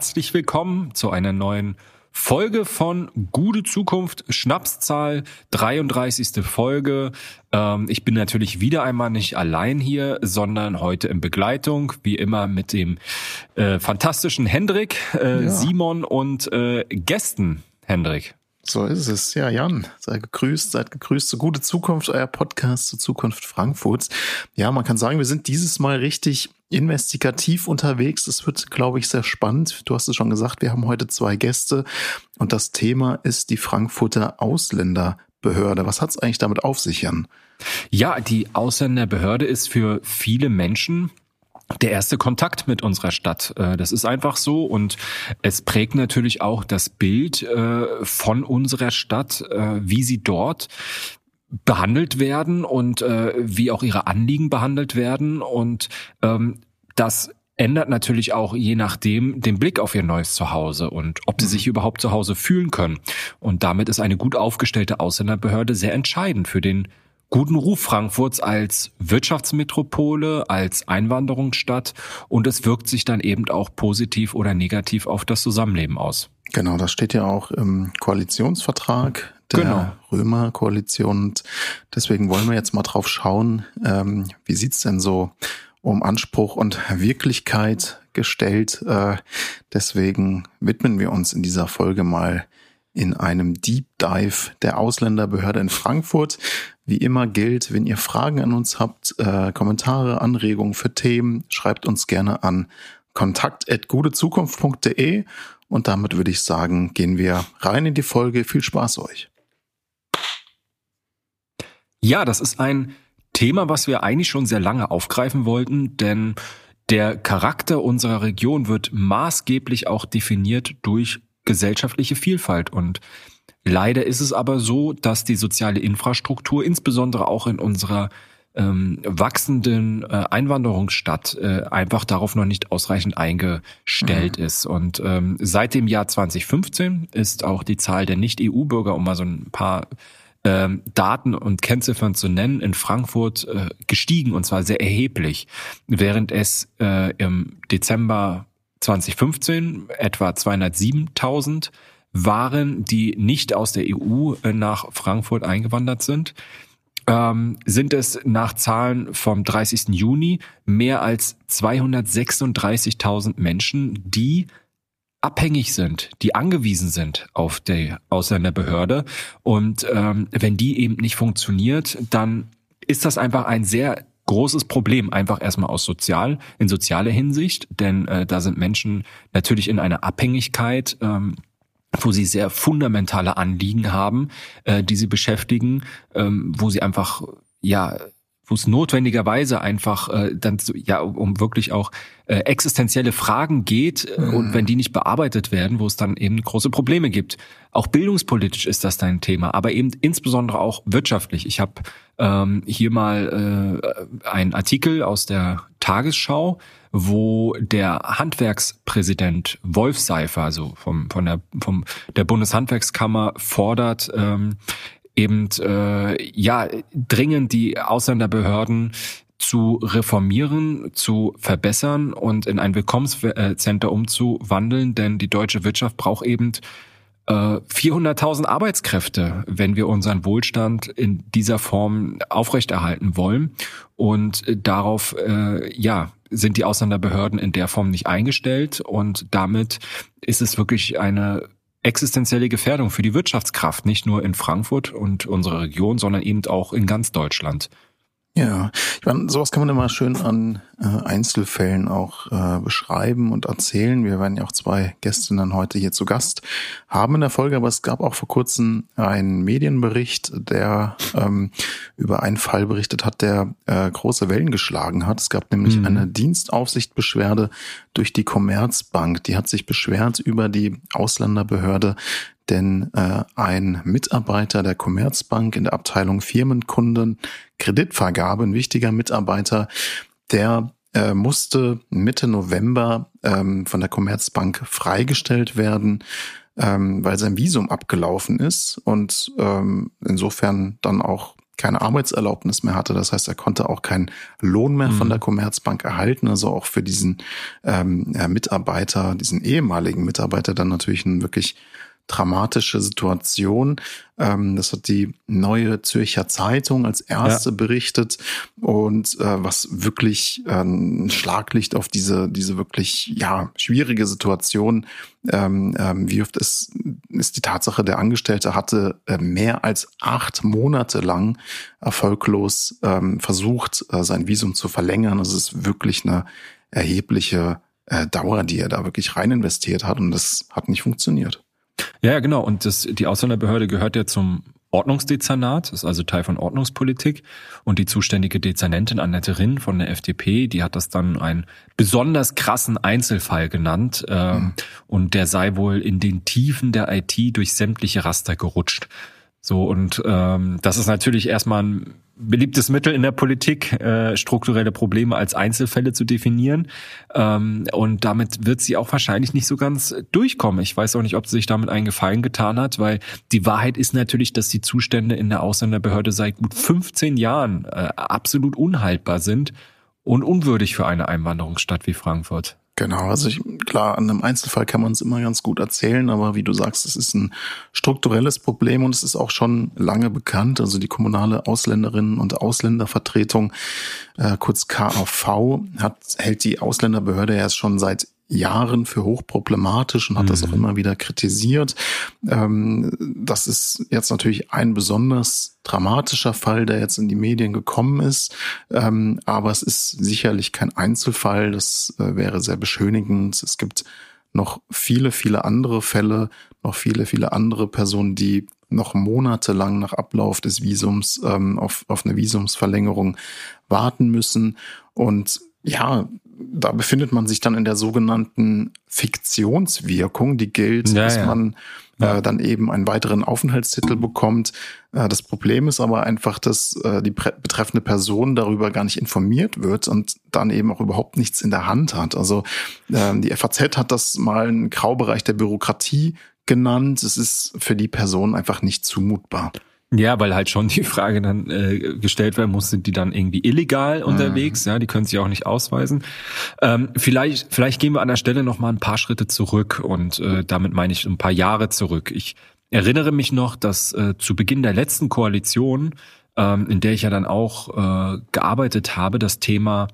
herzlich willkommen zu einer neuen Folge von Gute Zukunft, Schnapszahl, 33. Folge. Ähm, ich bin natürlich wieder einmal nicht allein hier, sondern heute in Begleitung, wie immer mit dem äh, fantastischen Hendrik, äh, ja. Simon und äh, Gästen. Hendrik. So ist es. Ja, Jan, sei gegrüßt, seid gegrüßt zu Gute Zukunft, euer Podcast zur Zukunft Frankfurts. Ja, man kann sagen, wir sind dieses Mal richtig investigativ unterwegs. Es wird, glaube ich, sehr spannend. Du hast es schon gesagt, wir haben heute zwei Gäste und das Thema ist die Frankfurter Ausländerbehörde. Was hat es eigentlich damit auf sich, Jan? Ja, die Ausländerbehörde ist für viele Menschen der erste Kontakt mit unserer Stadt. Äh, das ist einfach so und es prägt natürlich auch das Bild äh, von unserer Stadt, äh, wie sie dort behandelt werden und wie auch ihre Anliegen behandelt werden und ähm, das ändert natürlich auch je nachdem den Blick auf ihr neues Zuhause und ob sie sich mhm. überhaupt zu Hause fühlen können. Und damit ist eine gut aufgestellte Ausländerbehörde sehr entscheidend für den guten Ruf Frankfurts als Wirtschaftsmetropole, als Einwanderungsstadt und es wirkt sich dann eben auch positiv oder negativ auf das Zusammenleben aus. Genau, das steht ja auch im Koalitionsvertrag der genau. Römer-Koalition. Und deswegen wollen wir jetzt mal drauf schauen, ähm, wie sieht's denn so um Anspruch und Wirklichkeit gestellt. Äh, deswegen widmen wir uns in dieser Folge mal in einem Deep Dive der Ausländerbehörde in Frankfurt. Wie immer gilt, wenn ihr Fragen an uns habt, äh, Kommentare, Anregungen für Themen, schreibt uns gerne an kontakt.gutezukunft.de und damit würde ich sagen, gehen wir rein in die Folge. Viel Spaß euch. Ja, das ist ein Thema, was wir eigentlich schon sehr lange aufgreifen wollten, denn der Charakter unserer Region wird maßgeblich auch definiert durch gesellschaftliche Vielfalt. Und leider ist es aber so, dass die soziale Infrastruktur, insbesondere auch in unserer ähm, wachsenden äh, Einwanderungsstadt äh, einfach darauf noch nicht ausreichend eingestellt mhm. ist. Und ähm, seit dem Jahr 2015 ist auch die Zahl der Nicht-EU-Bürger, um mal so ein paar ähm, Daten und Kennziffern zu nennen, in Frankfurt äh, gestiegen und zwar sehr erheblich, während es äh, im Dezember 2015 etwa 207.000 waren, die nicht aus der EU äh, nach Frankfurt eingewandert sind, ähm, sind es nach Zahlen vom 30. Juni mehr als 236.000 Menschen, die abhängig sind, die angewiesen sind auf die Ausländerbehörde. Und ähm, wenn die eben nicht funktioniert, dann ist das einfach ein sehr großes Problem, einfach erstmal aus sozial, in sozialer Hinsicht, denn äh, da sind Menschen natürlich in einer Abhängigkeit, ähm, wo sie sehr fundamentale Anliegen haben, äh, die sie beschäftigen, ähm, wo sie einfach ja wo es notwendigerweise einfach äh, dann so, ja um wirklich auch äh, existenzielle Fragen geht äh, mhm. und wenn die nicht bearbeitet werden, wo es dann eben große Probleme gibt. Auch bildungspolitisch ist das dein Thema, aber eben insbesondere auch wirtschaftlich. Ich habe ähm, hier mal äh, einen Artikel aus der Tagesschau, wo der Handwerkspräsident Wolf Seifer, also vom, von der, vom, der Bundeshandwerkskammer fordert, ähm, eben äh, ja dringend die Ausländerbehörden zu reformieren, zu verbessern und in ein Willkommenscenter umzuwandeln, denn die deutsche Wirtschaft braucht eben 400.000 äh, Arbeitskräfte, wenn wir unseren Wohlstand in dieser Form aufrechterhalten wollen. Und darauf, äh, ja, sind die Ausländerbehörden in der Form nicht eingestellt. Und damit ist es wirklich eine existenzielle Gefährdung für die Wirtschaftskraft, nicht nur in Frankfurt und unserer Region, sondern eben auch in ganz Deutschland. Ja, ich meine, sowas kann man immer schön an äh, Einzelfällen auch äh, beschreiben und erzählen. Wir werden ja auch zwei Gästinnen heute hier zu Gast haben in der Folge, aber es gab auch vor kurzem einen Medienbericht, der ähm, über einen Fall berichtet hat, der äh, große Wellen geschlagen hat. Es gab nämlich mhm. eine Dienstaufsichtbeschwerde durch die Commerzbank. Die hat sich beschwert über die Ausländerbehörde, denn äh, ein Mitarbeiter der Commerzbank in der Abteilung Firmenkunden Kreditvergabe, ein wichtiger Mitarbeiter, der äh, musste Mitte November ähm, von der Commerzbank freigestellt werden, ähm, weil sein Visum abgelaufen ist und ähm, insofern dann auch keine Arbeitserlaubnis mehr hatte. Das heißt, er konnte auch keinen Lohn mehr mhm. von der Commerzbank erhalten. Also auch für diesen ähm, Mitarbeiter, diesen ehemaligen Mitarbeiter dann natürlich ein wirklich dramatische Situation. Ähm, das hat die neue Zürcher Zeitung als erste ja. berichtet und äh, was wirklich äh, ein Schlaglicht auf diese diese wirklich ja schwierige Situation ähm, ähm, wirft, ist, ist die Tatsache, der Angestellte hatte äh, mehr als acht Monate lang erfolglos ähm, versucht, äh, sein Visum zu verlängern. Das ist wirklich eine erhebliche äh, Dauer, die er da wirklich rein investiert hat und das hat nicht funktioniert. Ja, genau. Und das, die Ausländerbehörde gehört ja zum Ordnungsdezernat, ist also Teil von Ordnungspolitik. Und die zuständige Dezernentin Annette Rinn von der FDP, die hat das dann einen besonders krassen Einzelfall genannt. Äh, mhm. Und der sei wohl in den Tiefen der IT durch sämtliche Raster gerutscht. So, und ähm, das ist natürlich erstmal ein beliebtes Mittel in der Politik, äh, strukturelle Probleme als Einzelfälle zu definieren. Ähm, und damit wird sie auch wahrscheinlich nicht so ganz durchkommen. Ich weiß auch nicht, ob sie sich damit einen Gefallen getan hat, weil die Wahrheit ist natürlich, dass die Zustände in der Ausländerbehörde seit gut 15 Jahren äh, absolut unhaltbar sind und unwürdig für eine Einwanderungsstadt wie Frankfurt. Genau, also ich, klar, an einem Einzelfall kann man es immer ganz gut erzählen, aber wie du sagst, es ist ein strukturelles Problem und es ist auch schon lange bekannt. Also die kommunale Ausländerinnen und Ausländervertretung, äh, kurz KAV, hat, hält die Ausländerbehörde erst schon seit Jahren für hochproblematisch und hat mhm. das auch mhm. immer wieder kritisiert. Ähm, das ist jetzt natürlich ein besonders dramatischer Fall, der jetzt in die Medien gekommen ist. Ähm, aber es ist sicherlich kein Einzelfall. Das äh, wäre sehr beschönigend. Es gibt noch viele, viele andere Fälle, noch viele, viele andere Personen, die noch monatelang nach Ablauf des Visums ähm, auf, auf eine Visumsverlängerung warten müssen. Und ja, da befindet man sich dann in der sogenannten Fiktionswirkung, die gilt, ja, dass ja. man äh, dann eben einen weiteren Aufenthaltstitel bekommt. Äh, das Problem ist aber einfach, dass äh, die betreffende Person darüber gar nicht informiert wird und dann eben auch überhaupt nichts in der Hand hat. Also äh, die FAZ hat das mal einen Graubereich der Bürokratie genannt. Es ist für die Person einfach nicht zumutbar. Ja, weil halt schon die Frage dann äh, gestellt werden muss, sind die dann irgendwie illegal unterwegs? Mhm. Ja, die können sich auch nicht ausweisen. Ähm, vielleicht, vielleicht gehen wir an der Stelle noch mal ein paar Schritte zurück und äh, damit meine ich ein paar Jahre zurück. Ich erinnere mich noch, dass äh, zu Beginn der letzten Koalition, ähm, in der ich ja dann auch äh, gearbeitet habe, das Thema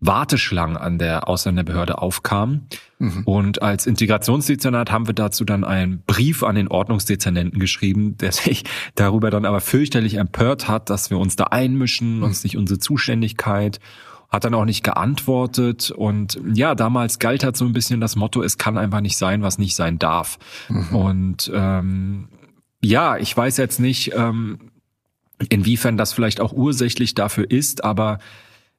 Warteschlangen an der Ausländerbehörde aufkamen. Mhm. Und als Integrationsdezernat haben wir dazu dann einen Brief an den Ordnungsdezernenten geschrieben, der sich darüber dann aber fürchterlich empört hat, dass wir uns da einmischen, mhm. uns nicht unsere Zuständigkeit hat dann auch nicht geantwortet und ja, damals galt halt so ein bisschen das Motto, es kann einfach nicht sein, was nicht sein darf. Mhm. Und ähm, ja, ich weiß jetzt nicht, ähm, inwiefern das vielleicht auch ursächlich dafür ist, aber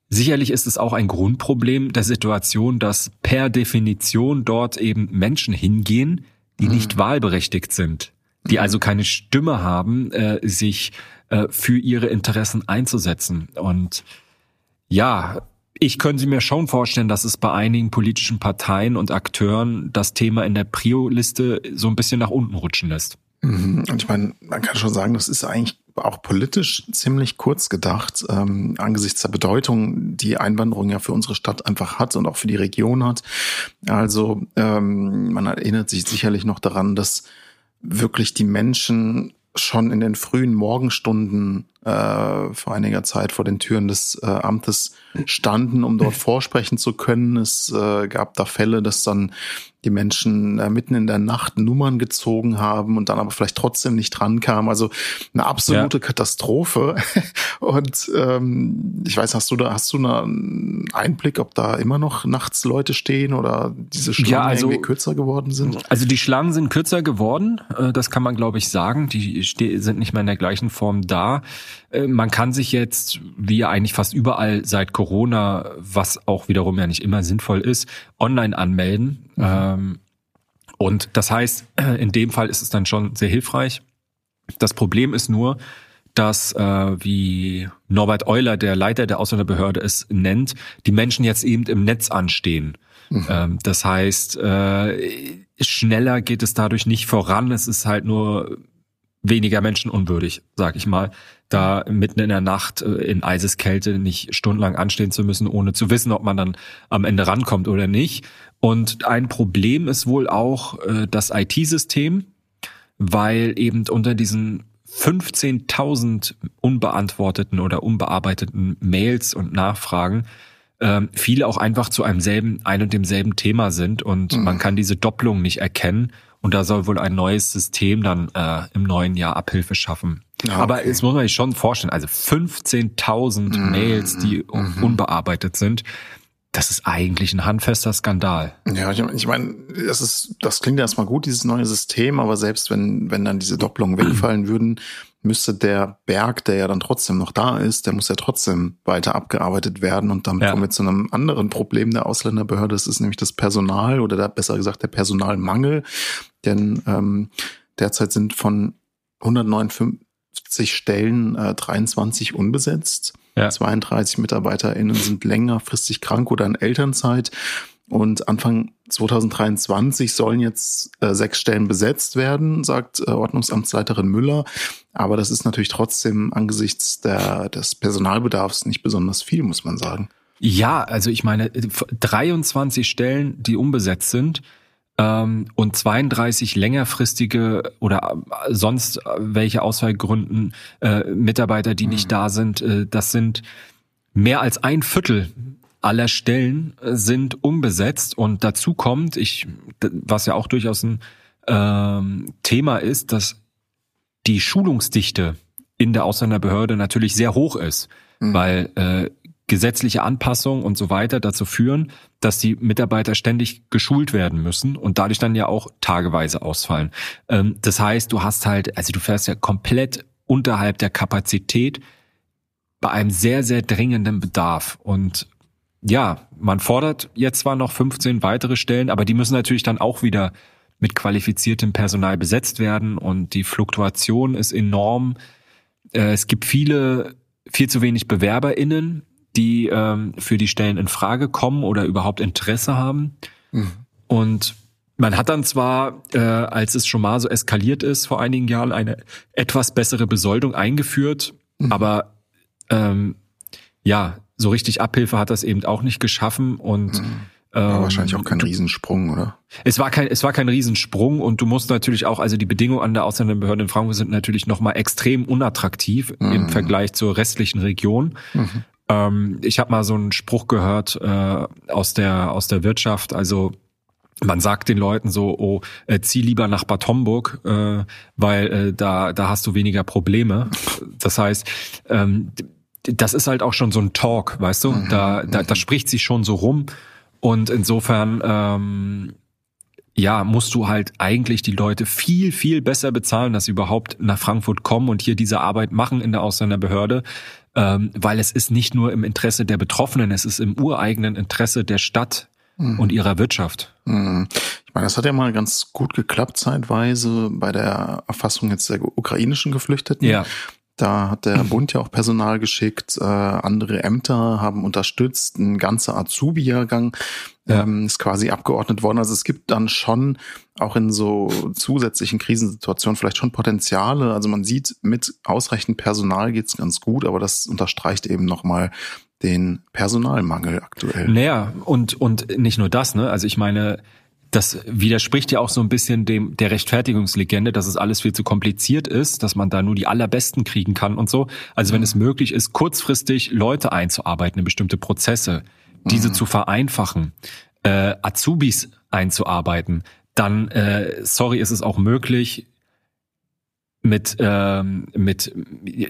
Sicherlich ist es auch ein Grundproblem der Situation, dass per Definition dort eben Menschen hingehen, die mhm. nicht wahlberechtigt sind, die mhm. also keine Stimme haben, äh, sich äh, für ihre Interessen einzusetzen. Und ja, ich könnte mir schon vorstellen, dass es bei einigen politischen Parteien und Akteuren das Thema in der Prio-Liste so ein bisschen nach unten rutschen lässt. Mhm. Und ich meine, man kann schon sagen, das ist eigentlich auch politisch ziemlich kurz gedacht, ähm, angesichts der Bedeutung, die Einwanderung ja für unsere Stadt einfach hat und auch für die Region hat. Also ähm, man erinnert sich sicherlich noch daran, dass wirklich die Menschen schon in den frühen Morgenstunden äh, vor einiger Zeit vor den Türen des äh, Amtes standen, um dort vorsprechen zu können. Es äh, gab da Fälle, dass dann die Menschen äh, mitten in der Nacht Nummern gezogen haben und dann aber vielleicht trotzdem nicht drankamen. Also eine absolute ja. Katastrophe. Und ähm, ich weiß, hast du da, hast du einen Einblick, ob da immer noch nachts Leute stehen oder diese Schlangen ja, also, irgendwie kürzer geworden sind? Also die Schlangen sind kürzer geworden, äh, das kann man, glaube ich, sagen. Die sind nicht mehr in der gleichen Form da. Äh, man kann sich jetzt, wie eigentlich fast überall seit Corona, was auch wiederum ja nicht immer sinnvoll ist, online anmelden. Mhm. Ähm, und das heißt, in dem Fall ist es dann schon sehr hilfreich. Das Problem ist nur, dass, äh, wie Norbert Euler, der Leiter der Ausländerbehörde, es nennt, die Menschen jetzt eben im Netz anstehen. Mhm. Ähm, das heißt, äh, schneller geht es dadurch nicht voran. Es ist halt nur weniger menschenunwürdig, sag ich mal, da mitten in der Nacht äh, in Eiseskälte nicht stundenlang anstehen zu müssen, ohne zu wissen, ob man dann am Ende rankommt oder nicht. Und ein Problem ist wohl auch äh, das IT-System, weil eben unter diesen 15.000 unbeantworteten oder unbearbeiteten Mails und Nachfragen ähm, viele auch einfach zu einem selben, ein und demselben Thema sind und mhm. man kann diese Doppelung nicht erkennen. Und da soll wohl ein neues System dann äh, im neuen Jahr Abhilfe schaffen. Ja, okay. Aber jetzt muss man sich schon vorstellen, also 15.000 mhm. Mails, die mhm. unbearbeitet sind, das ist eigentlich ein handfester Skandal. Ja, ich, ich meine, das ist, das klingt erstmal gut, dieses neue System, aber selbst wenn, wenn dann diese Doppelungen wegfallen würden, müsste der Berg, der ja dann trotzdem noch da ist, der muss ja trotzdem weiter abgearbeitet werden. Und dann ja. kommen wir zu einem anderen Problem der Ausländerbehörde. Das ist nämlich das Personal oder der, besser gesagt der Personalmangel. Denn ähm, derzeit sind von 159 Stellen äh, 23 unbesetzt. Ja. 32 MitarbeiterInnen sind längerfristig krank oder in Elternzeit. Und Anfang 2023 sollen jetzt äh, sechs Stellen besetzt werden, sagt äh, Ordnungsamtsleiterin Müller. Aber das ist natürlich trotzdem angesichts der, des Personalbedarfs nicht besonders viel, muss man sagen. Ja, also ich meine, 23 Stellen, die unbesetzt sind ähm, und 32 längerfristige oder äh, sonst welche Ausfallgründen äh, Mitarbeiter, die mhm. nicht da sind, äh, das sind mehr als ein Viertel aller Stellen äh, sind unbesetzt und dazu kommt, ich, was ja auch durchaus ein ähm, Thema ist, dass die Schulungsdichte in der Ausländerbehörde natürlich sehr hoch ist, mhm. weil äh, gesetzliche Anpassungen und so weiter dazu führen, dass die Mitarbeiter ständig geschult werden müssen und dadurch dann ja auch tageweise ausfallen. Ähm, das heißt, du hast halt, also du fährst ja komplett unterhalb der Kapazität bei einem sehr, sehr dringenden Bedarf. Und ja, man fordert jetzt zwar noch 15 weitere Stellen, aber die müssen natürlich dann auch wieder mit qualifiziertem Personal besetzt werden und die Fluktuation ist enorm. Äh, es gibt viele, viel zu wenig BewerberInnen, die ähm, für die Stellen in Frage kommen oder überhaupt Interesse haben. Mhm. Und man hat dann zwar, äh, als es schon mal so eskaliert ist vor einigen Jahren, eine etwas bessere Besoldung eingeführt, mhm. aber ähm, ja, so richtig Abhilfe hat das eben auch nicht geschaffen und mhm. War wahrscheinlich auch kein Riesensprung, oder? Es war kein, es war kein Riesensprung und du musst natürlich auch, also die Bedingungen an der Ausländerbehörde in Frankfurt sind natürlich nochmal extrem unattraktiv mhm. im Vergleich zur restlichen Region. Mhm. Ähm, ich habe mal so einen Spruch gehört äh, aus der aus der Wirtschaft, also man sagt den Leuten so, oh, äh, zieh lieber nach Bad Homburg, äh, weil äh, da da hast du weniger Probleme. Das heißt, ähm, das ist halt auch schon so ein Talk, weißt du? Mhm. Da, da, da spricht sich schon so rum. Und insofern, ähm, ja, musst du halt eigentlich die Leute viel, viel besser bezahlen, dass sie überhaupt nach Frankfurt kommen und hier diese Arbeit machen in der Ausländerbehörde, ähm, weil es ist nicht nur im Interesse der Betroffenen, es ist im ureigenen Interesse der Stadt mhm. und ihrer Wirtschaft. Mhm. Ich meine, das hat ja mal ganz gut geklappt zeitweise bei der Erfassung jetzt der ukrainischen Geflüchteten. Ja. Da hat der Bund ja auch Personal geschickt, äh, andere Ämter haben unterstützt, ein ganzer Azubi-Jahrgang ja. ähm, ist quasi abgeordnet worden. Also es gibt dann schon auch in so zusätzlichen Krisensituationen vielleicht schon Potenziale. Also man sieht, mit ausreichend Personal geht's ganz gut, aber das unterstreicht eben nochmal den Personalmangel aktuell. Naja, und, und nicht nur das, ne? Also ich meine, das widerspricht ja auch so ein bisschen dem der Rechtfertigungslegende, dass es alles viel zu kompliziert ist, dass man da nur die allerbesten kriegen kann und so. Also wenn mhm. es möglich ist, kurzfristig Leute einzuarbeiten in bestimmte Prozesse, diese mhm. zu vereinfachen, äh, Azubis einzuarbeiten, dann äh, sorry, ist es auch möglich, mit, ähm, mit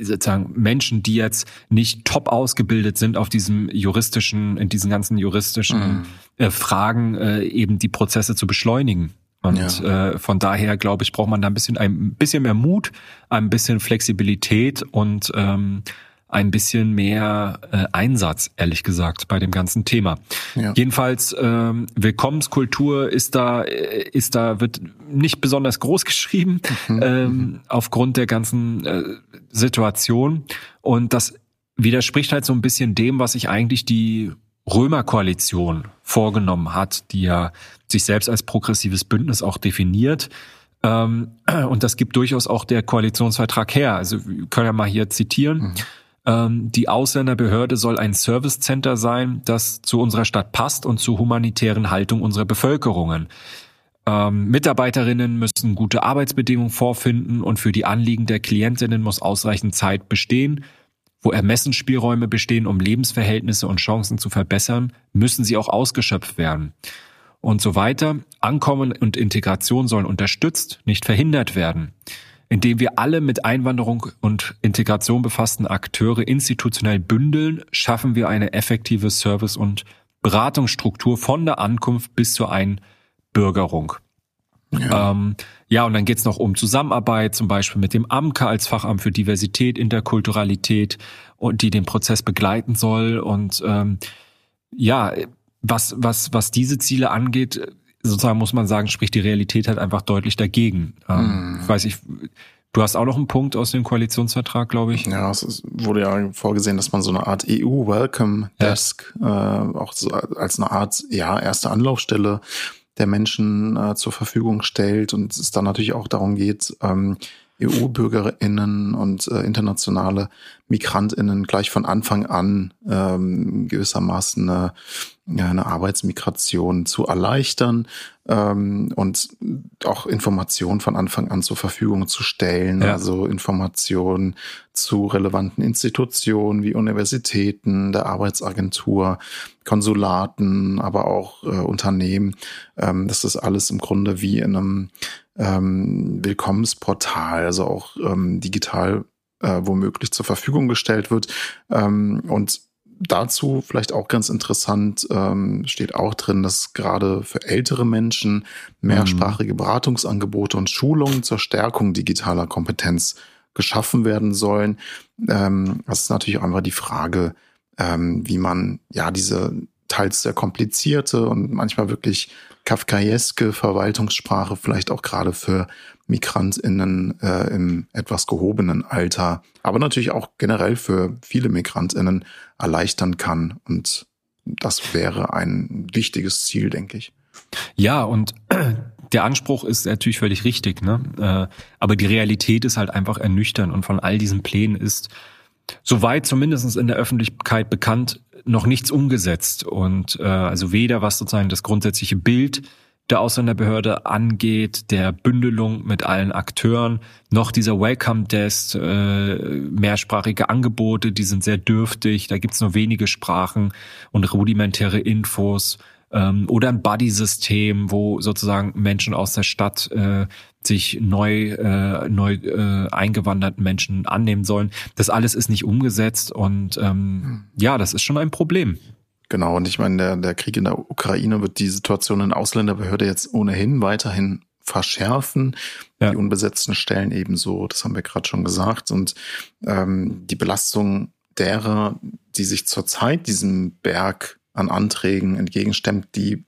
sozusagen Menschen, die jetzt nicht top ausgebildet sind auf diesem juristischen, in diesen ganzen juristischen mhm. äh, Fragen, äh, eben die Prozesse zu beschleunigen. Und ja. äh, von daher, glaube ich, braucht man da ein bisschen, ein bisschen mehr Mut, ein bisschen Flexibilität und ähm, ein bisschen mehr äh, Einsatz, ehrlich gesagt, bei dem ganzen Thema. Ja. Jedenfalls ähm, Willkommenskultur ist da, äh, ist da wird nicht besonders groß geschrieben mhm. ähm, aufgrund der ganzen äh, Situation und das widerspricht halt so ein bisschen dem, was sich eigentlich die Römerkoalition vorgenommen hat, die ja sich selbst als progressives Bündnis auch definiert Ähm, und das gibt durchaus auch der Koalitionsvertrag her. Also wir können ja mal hier zitieren. Mhm. Ähm, die Ausländerbehörde soll ein Service Center sein, das zu unserer Stadt passt und zur humanitären Haltung unserer Bevölkerungen. Ähm, Mitarbeiterinnen müssen gute Arbeitsbedingungen vorfinden und für die Anliegen der Klientinnen muss ausreichend Zeit bestehen. Wo Ermessensspielräume bestehen, um Lebensverhältnisse und Chancen zu verbessern, müssen sie auch ausgeschöpft werden. Und so weiter. Ankommen und Integration sollen unterstützt, nicht verhindert werden. Indem wir alle mit Einwanderung und Integration befassten Akteure institutionell bündeln, schaffen wir eine effektive Service- und Beratungsstruktur von der Ankunft bis zur Einbürgerung. Ja. Ähm, ja, und dann geht's noch um Zusammenarbeit, zum Beispiel mit dem AMKA als Fachamt für Diversität, Interkulturalität und die den Prozess begleiten soll. Und ähm, ja, was, was, was diese Ziele angeht, sozusagen muss man sagen, spricht die Realität halt einfach deutlich dagegen. Ähm, hm. Weiß ich, du hast auch noch einen Punkt aus dem Koalitionsvertrag, glaube ich. Ja, es wurde ja vorgesehen, dass man so eine Art EU Welcome Desk ja. äh, auch so als eine Art ja erste Anlaufstelle der Menschen äh, zur Verfügung stellt und es dann natürlich auch darum geht, ähm, EU-BürgerInnen und äh, internationale MigrantInnen gleich von Anfang an ähm, gewissermaßen eine, ja, eine Arbeitsmigration zu erleichtern ähm, und auch Informationen von Anfang an zur Verfügung zu stellen. Ja. Also Informationen zu relevanten Institutionen wie Universitäten, der Arbeitsagentur, Konsulaten, aber auch äh, Unternehmen. Ähm, das ist alles im Grunde wie in einem ähm, Willkommensportal, also auch ähm, digital äh, womöglich zur Verfügung gestellt wird. Ähm, und dazu vielleicht auch ganz interessant ähm, steht auch drin, dass gerade für ältere Menschen mehrsprachige mhm. Beratungsangebote und Schulungen zur Stärkung digitaler Kompetenz geschaffen werden sollen. Ähm, das ist natürlich auch einfach die Frage, ähm, wie man ja diese teils sehr komplizierte und manchmal wirklich kafkaeske Verwaltungssprache vielleicht auch gerade für MigrantInnen äh, im etwas gehobenen Alter, aber natürlich auch generell für viele MigrantInnen erleichtern kann. Und das wäre ein wichtiges Ziel, denke ich. Ja, und der Anspruch ist natürlich völlig richtig, ne? Äh, aber die Realität ist halt einfach ernüchternd und von all diesen Plänen ist soweit zumindest in der Öffentlichkeit bekannt, noch nichts umgesetzt. Und äh, also weder was sozusagen das grundsätzliche Bild der Ausländerbehörde angeht, der Bündelung mit allen Akteuren, noch dieser Welcome Desk, äh, mehrsprachige Angebote, die sind sehr dürftig, da gibt's nur wenige Sprachen und rudimentäre Infos ähm, oder ein Buddy-System, wo sozusagen Menschen aus der Stadt äh, sich neu, äh, neu äh, eingewanderten Menschen annehmen sollen. Das alles ist nicht umgesetzt und ähm, hm. ja, das ist schon ein Problem. Genau, und ich meine, der, der Krieg in der Ukraine wird die Situation in Ausländerbehörde jetzt ohnehin weiterhin verschärfen. Ja. Die unbesetzten Stellen ebenso, das haben wir gerade schon gesagt. Und ähm, die Belastung derer, die sich zurzeit diesem Berg an Anträgen entgegenstemmt, die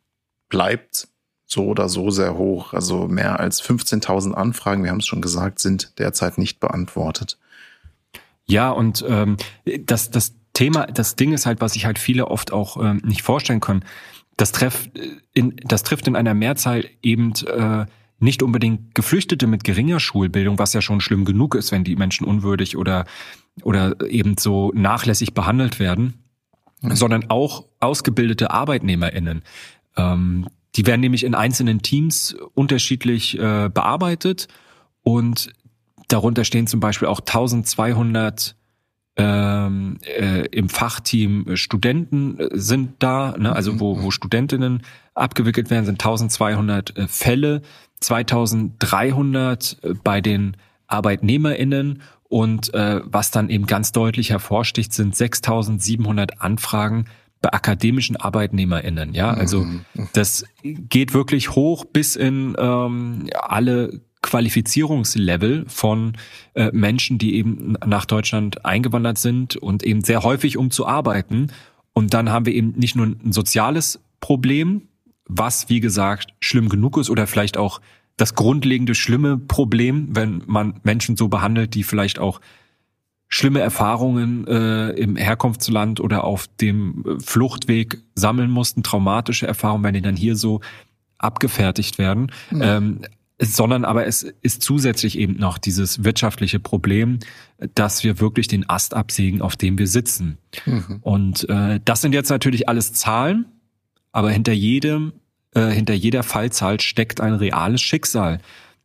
bleibt so oder so sehr hoch. Also mehr als 15.000 Anfragen, wir haben es schon gesagt, sind derzeit nicht beantwortet. Ja, und ähm, das, das Thema, das Ding ist halt, was sich halt viele oft auch ähm, nicht vorstellen können. Das, treff, in, das trifft in einer Mehrzahl eben äh, nicht unbedingt Geflüchtete mit geringer Schulbildung, was ja schon schlimm genug ist, wenn die Menschen unwürdig oder, oder eben so nachlässig behandelt werden, mhm. sondern auch ausgebildete ArbeitnehmerInnen. Ähm, die werden nämlich in einzelnen Teams unterschiedlich äh, bearbeitet und darunter stehen zum Beispiel auch 1200 ähm, äh, im Fachteam Studenten äh, sind da, ne? also wo, wo Studentinnen abgewickelt werden, sind 1200 äh, Fälle, 2300 äh, bei den ArbeitnehmerInnen und äh, was dann eben ganz deutlich hervorsticht, sind 6700 Anfragen bei akademischen ArbeitnehmerInnen. Ja, also mhm. das geht wirklich hoch bis in ähm, alle Qualifizierungslevel von äh, Menschen, die eben nach Deutschland eingewandert sind und eben sehr häufig um zu arbeiten. Und dann haben wir eben nicht nur ein soziales Problem, was wie gesagt schlimm genug ist oder vielleicht auch das grundlegende schlimme Problem, wenn man Menschen so behandelt, die vielleicht auch schlimme Erfahrungen äh, im Herkunftsland oder auf dem äh, Fluchtweg sammeln mussten, traumatische Erfahrungen, wenn die dann hier so abgefertigt werden. Mhm. Ähm, sondern aber es ist zusätzlich eben noch dieses wirtschaftliche Problem, dass wir wirklich den Ast absägen, auf dem wir sitzen. Mhm. Und äh, das sind jetzt natürlich alles Zahlen, aber hinter jedem, äh, hinter jeder Fallzahl steckt ein reales Schicksal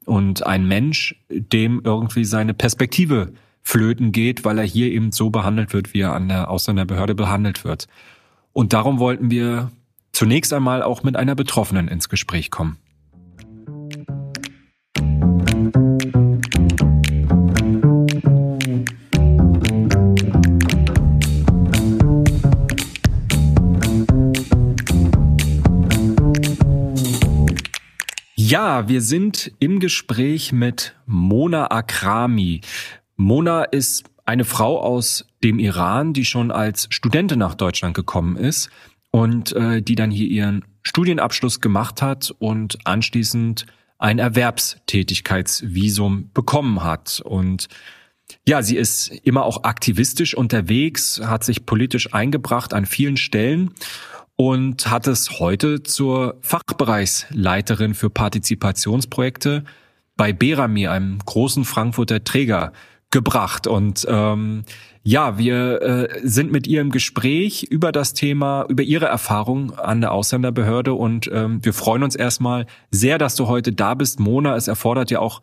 und ein Mensch, dem irgendwie seine Perspektive flöten geht, weil er hier eben so behandelt wird, wie er an der Ausländerbehörde behandelt wird. Und darum wollten wir zunächst einmal auch mit einer Betroffenen ins Gespräch kommen. Ja, wir sind im Gespräch mit Mona Akrami. Mona ist eine Frau aus dem Iran, die schon als Studentin nach Deutschland gekommen ist und äh, die dann hier ihren Studienabschluss gemacht hat und anschließend ein Erwerbstätigkeitsvisum bekommen hat. Und ja, sie ist immer auch aktivistisch unterwegs, hat sich politisch eingebracht an vielen Stellen und hat es heute zur Fachbereichsleiterin für Partizipationsprojekte bei Berami, einem großen Frankfurter Träger, gebracht. Und ähm, ja, wir äh, sind mit ihr im Gespräch über das Thema, über ihre Erfahrung an der Ausländerbehörde und ähm, wir freuen uns erstmal sehr, dass du heute da bist, Mona. Es erfordert ja auch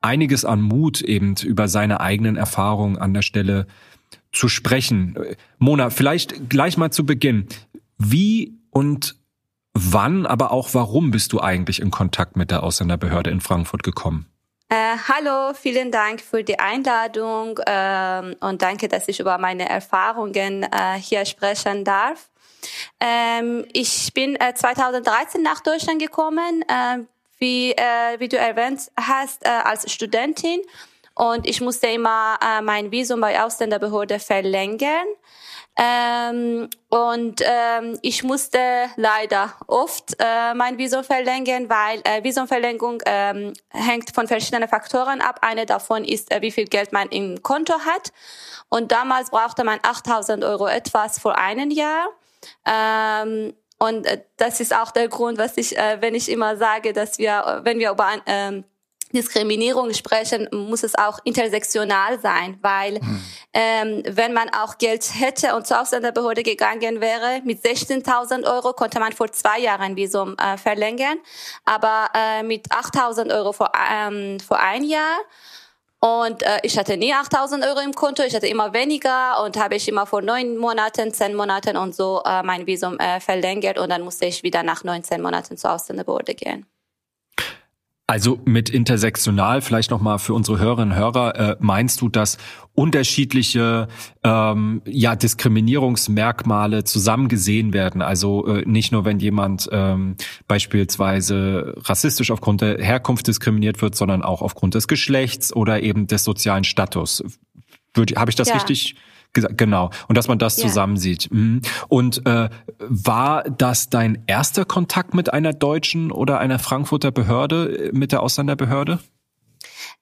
einiges an Mut, eben über seine eigenen Erfahrungen an der Stelle zu sprechen. Mona, vielleicht gleich mal zu Beginn. Wie und wann, aber auch warum bist du eigentlich in Kontakt mit der Ausländerbehörde in Frankfurt gekommen? Äh, hallo, vielen Dank für die Einladung ähm, und danke, dass ich über meine Erfahrungen äh, hier sprechen darf. Ähm, ich bin äh, 2013 nach Deutschland gekommen, äh, wie, äh, wie du erwähnt hast, äh, als Studentin und ich musste immer mein Visum bei Ausländerbehörde verlängern. Ähm, und ähm, ich musste leider oft äh, mein Visum verlängern, weil äh, Visumverlängerung ähm, hängt von verschiedenen Faktoren ab. Eine davon ist, äh, wie viel Geld man im Konto hat. Und damals brauchte man 8000 Euro etwas vor einem Jahr. Ähm, und äh, das ist auch der Grund, was ich, äh, wenn ich immer sage, dass wir, wenn wir über ähm, Diskriminierung sprechen, muss es auch intersektional sein, weil hm. ähm, wenn man auch Geld hätte und zur Ausländerbehörde gegangen wäre, mit 16.000 Euro konnte man vor zwei Jahren Visum äh, verlängern, aber äh, mit 8.000 Euro vor, ähm, vor ein Jahr und äh, ich hatte nie 8000 Euro im Konto, ich hatte immer weniger und habe ich immer vor neun Monaten, zehn Monaten und so äh, mein Visum äh, verlängert und dann musste ich wieder nach 19 Monaten zur Ausländerbehörde gehen. Also mit intersektional, vielleicht nochmal für unsere Hörerinnen und Hörer, äh, meinst du, dass unterschiedliche ähm, ja, Diskriminierungsmerkmale zusammengesehen werden? Also äh, nicht nur, wenn jemand ähm, beispielsweise rassistisch aufgrund der Herkunft diskriminiert wird, sondern auch aufgrund des Geschlechts oder eben des sozialen Status. Habe ich das ja. richtig Genau. Und dass man das ja. zusammensieht. Mhm. Und äh, war das dein erster Kontakt mit einer deutschen oder einer Frankfurter Behörde, äh, mit der Ausländerbehörde?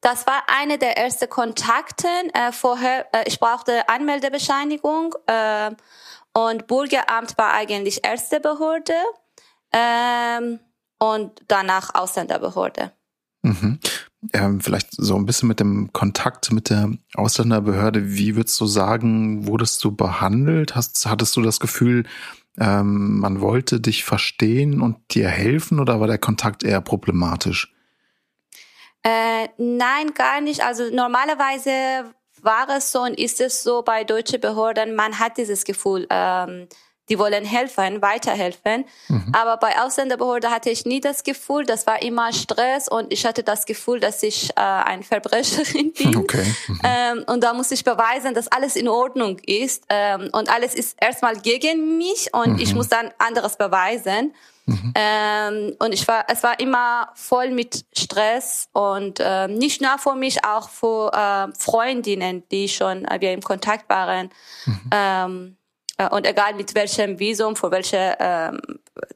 Das war eine der ersten Kontakte. Äh, vorher, äh, ich brauchte Anmeldebescheinigung äh, und Bürgeramt war eigentlich erste Behörde ähm, und danach Ausländerbehörde. Mhm ähm, vielleicht so ein bisschen mit dem Kontakt mit der Ausländerbehörde. Wie würdest du sagen, wurdest du behandelt? Hast, hattest du das Gefühl, ähm, man wollte dich verstehen und dir helfen oder war der Kontakt eher problematisch? Äh, nein, gar nicht. Also normalerweise war es so und ist es so bei deutschen Behörden, man hat dieses Gefühl, ähm, die wollen helfen, weiterhelfen. Mhm. Aber bei Ausländerbehörde hatte ich nie das Gefühl, das war immer Stress und ich hatte das Gefühl, dass ich äh, ein Verbrecherin bin. Okay. Mhm. Ähm, und da muss ich beweisen, dass alles in Ordnung ist ähm, und alles ist erstmal gegen mich und mhm. ich muss dann anderes beweisen. Mhm. Ähm, und ich war, es war immer voll mit Stress und äh, nicht nur für mich, auch für äh, Freundinnen, die schon äh, wir im Kontakt waren. Mhm. Ähm, äh, und egal mit welchem Visum, für welchen ähm,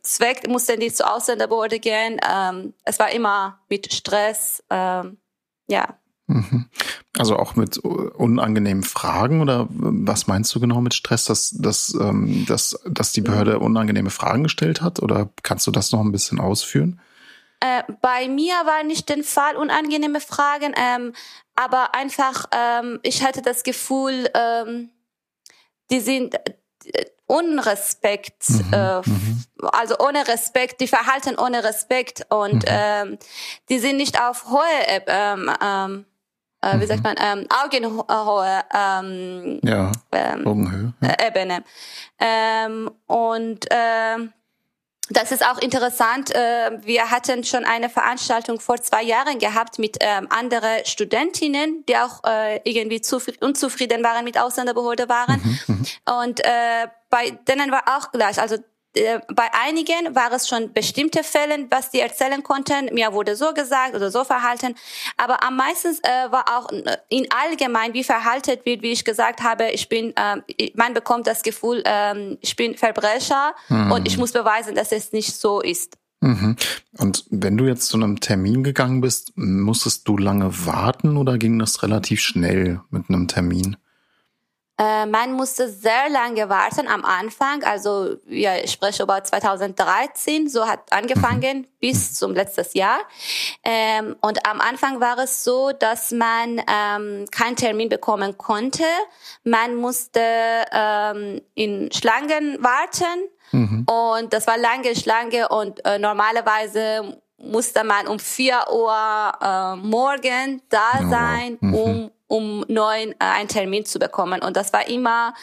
Zweck mussten die zur Ausländerbehörde gehen. Ähm, es war immer mit Stress, ähm, ja. Mhm. Also auch mit unangenehmen Fragen oder was meinst du genau mit Stress, dass, dass, ähm, dass, dass die Behörde unangenehme Fragen gestellt hat? Oder kannst du das noch ein bisschen ausführen? Äh, bei mir war nicht der Fall unangenehme Fragen, ähm, aber einfach, ähm, ich hatte das Gefühl, ähm, die sind äh, Unrespekt, mhm, äh, mhm. also ohne Respekt, die verhalten ohne Respekt und mhm. ähm, die sind nicht auf hohe, ähm, ähm, äh, wie sagt mhm. man, ähm, Augenhöhe, ähm, ja, ähm, Augenhöhe, ja. Ebene. Ähm, und ähm, das ist auch interessant. Äh, wir hatten schon eine Veranstaltung vor zwei Jahren gehabt mit ähm, anderen Studentinnen, die auch äh, irgendwie unzufrieden waren mit Ausländerbehörde waren. Mhm, mhm. Und äh, bei denen war auch gleich. Also bei einigen war es schon bestimmte Fälle, was die erzählen konnten. Mir wurde so gesagt oder so verhalten. Aber am meisten äh, war auch äh, in allgemein, wie verhalten wird, wie ich gesagt habe, ich bin, äh, man bekommt das Gefühl, äh, ich bin Verbrecher mhm. und ich muss beweisen, dass es nicht so ist. Mhm. Und wenn du jetzt zu einem Termin gegangen bist, musstest du lange warten oder ging das relativ schnell mit einem Termin? Äh, man musste sehr lange warten am Anfang, also ja, ich spreche über 2013, so hat angefangen mhm. bis zum letztes Jahr. Ähm, und am Anfang war es so, dass man ähm, keinen Termin bekommen konnte. Man musste ähm, in Schlangen warten mhm. und das war lange Schlange und äh, normalerweise musste man um vier Uhr äh, morgen da sein, mhm. um um neuen äh, einen Termin zu bekommen. Und das war immer,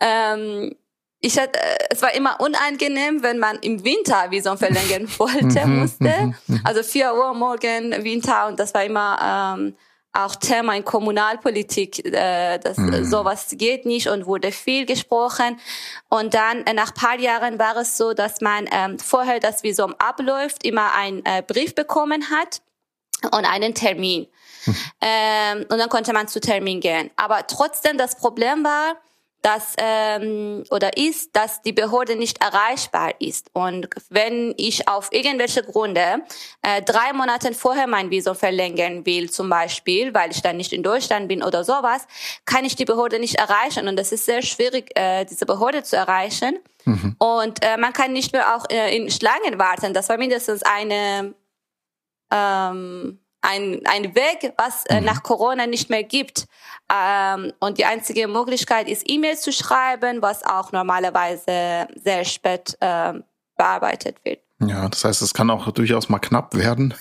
ähm, ich hatte, äh, es war immer unangenehm, wenn man im Winter Visum verlängern wollte, mhm, musste. Mhm, mhm. Also vier Uhr morgen Winter und das war immer ähm, auch Thema in Kommunalpolitik, äh, dass mhm. sowas geht nicht und wurde viel gesprochen. Und dann äh, nach paar Jahren war es so, dass man ähm, vorher das Visum abläuft, immer einen äh, Brief bekommen hat und einen Termin. ähm, und dann konnte man zu Termin gehen. Aber trotzdem das Problem war, dass ähm, oder ist, dass die Behörde nicht erreichbar ist. Und wenn ich auf irgendwelche Gründe äh, drei Monate vorher mein Visum verlängern will, zum Beispiel, weil ich dann nicht in Deutschland bin oder sowas, kann ich die Behörde nicht erreichen. Und das ist sehr schwierig, äh, diese Behörde zu erreichen. Mhm. Und äh, man kann nicht mehr auch äh, in Schlangen warten. Das war mindestens eine ähm, ein, ein Weg, was äh, mhm. nach Corona nicht mehr gibt. Ähm, und die einzige Möglichkeit ist, E-Mails zu schreiben, was auch normalerweise sehr spät äh, bearbeitet wird. Ja, das heißt, es kann auch durchaus mal knapp werden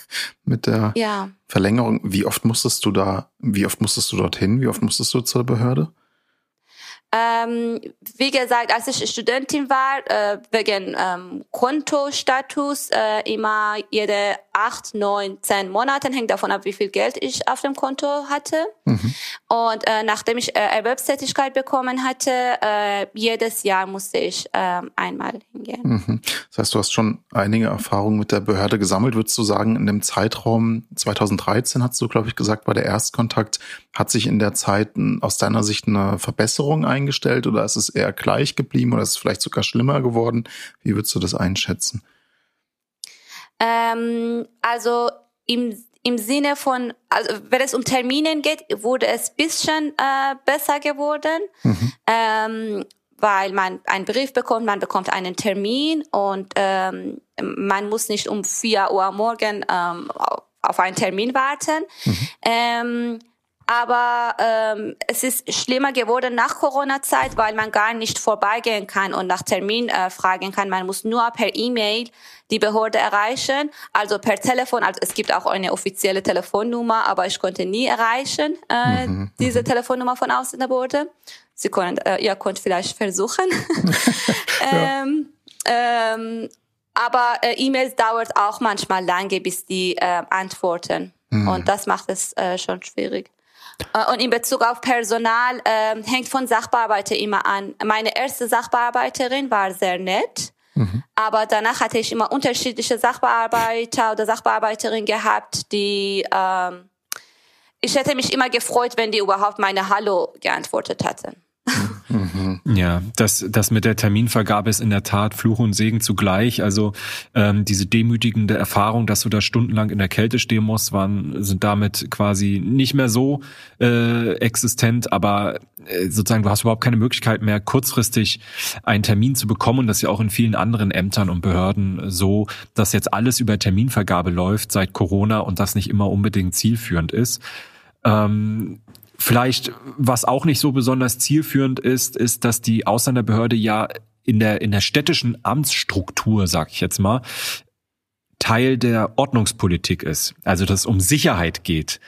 mit der ja. Verlängerung. Wie oft musstest du da, wie oft musstest du dorthin? Wie oft musstest du zur Behörde? Ähm, wie gesagt, als ich Studentin war, äh, wegen ähm, Kontostatus, äh, immer jede acht, neun, zehn Monate, hängt davon ab, wie viel Geld ich auf dem Konto hatte. Mhm. Und äh, nachdem ich äh, Erwerbstätigkeit bekommen hatte, äh, jedes Jahr musste ich äh, einmal hingehen. Mhm. Das heißt, du hast schon einige Erfahrungen mit der Behörde gesammelt. Würdest du sagen, in dem Zeitraum 2013 hast du, glaube ich, gesagt, bei der Erstkontakt, hat sich in der Zeit aus deiner Sicht eine Verbesserung eingestellt oder ist es eher gleich geblieben oder ist es vielleicht sogar schlimmer geworden? Wie würdest du das einschätzen? Ähm, also im, im Sinne von, also wenn es um Terminen geht, wurde es bisschen äh, besser geworden. Mhm. Ähm, weil man einen Brief bekommt, man bekommt einen Termin und ähm, man muss nicht um vier Uhr morgen ähm, auf einen Termin warten. Mhm. Ähm, aber ähm, es ist schlimmer geworden nach Corona-Zeit, weil man gar nicht vorbeigehen kann und nach Termin äh, fragen kann. Man muss nur per E-Mail die Behörde erreichen, also per Telefon. Also es gibt auch eine offizielle Telefonnummer, aber ich konnte nie erreichen äh, mhm, mhm. diese Telefonnummer von Ausländerbehörde. Sie können, äh, ihr könnt vielleicht versuchen. ähm, ähm, aber äh, E-Mails dauert auch manchmal lange, bis die äh, antworten. Mhm. Und das macht es äh, schon schwierig. Äh, und in Bezug auf Personal äh, hängt von Sachbearbeiter immer an. Meine erste Sachbearbeiterin war sehr nett, mhm. aber danach hatte ich immer unterschiedliche Sachbearbeiter oder Sachbearbeiterinnen gehabt, die ähm, ich hätte mich immer gefreut, wenn die überhaupt meine Hallo geantwortet hatten. Mhm. Ja, das, das mit der Terminvergabe ist in der Tat Fluch und Segen zugleich. Also ähm, diese demütigende Erfahrung, dass du da stundenlang in der Kälte stehen musst, waren, sind damit quasi nicht mehr so äh, existent, aber äh, sozusagen du hast überhaupt keine Möglichkeit mehr, kurzfristig einen Termin zu bekommen. Das ist ja auch in vielen anderen Ämtern und Behörden so, dass jetzt alles über Terminvergabe läuft seit Corona und das nicht immer unbedingt zielführend ist. Ähm, Vielleicht, was auch nicht so besonders zielführend ist, ist, dass die Ausländerbehörde ja in der, in der städtischen Amtsstruktur, sag ich jetzt mal, Teil der Ordnungspolitik ist. Also, dass es um Sicherheit geht.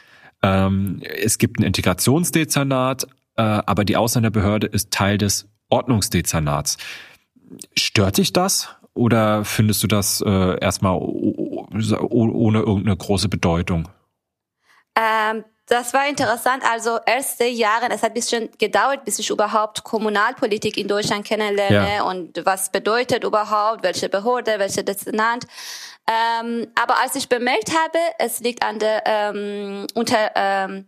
Ähm, es gibt ein Integrationsdezernat, äh, aber die Ausländerbehörde ist Teil des Ordnungsdezernats. Stört dich das? Oder findest du das äh, erstmal ohne irgendeine große Bedeutung? Ähm, das war interessant. Also erste Jahre, es hat ein bisschen gedauert, bis ich überhaupt Kommunalpolitik in Deutschland kennenlerne ja. und was bedeutet überhaupt, welche Behörde, welche Dezernat. Ähm, aber als ich bemerkt habe, es liegt an der ähm, unter ähm,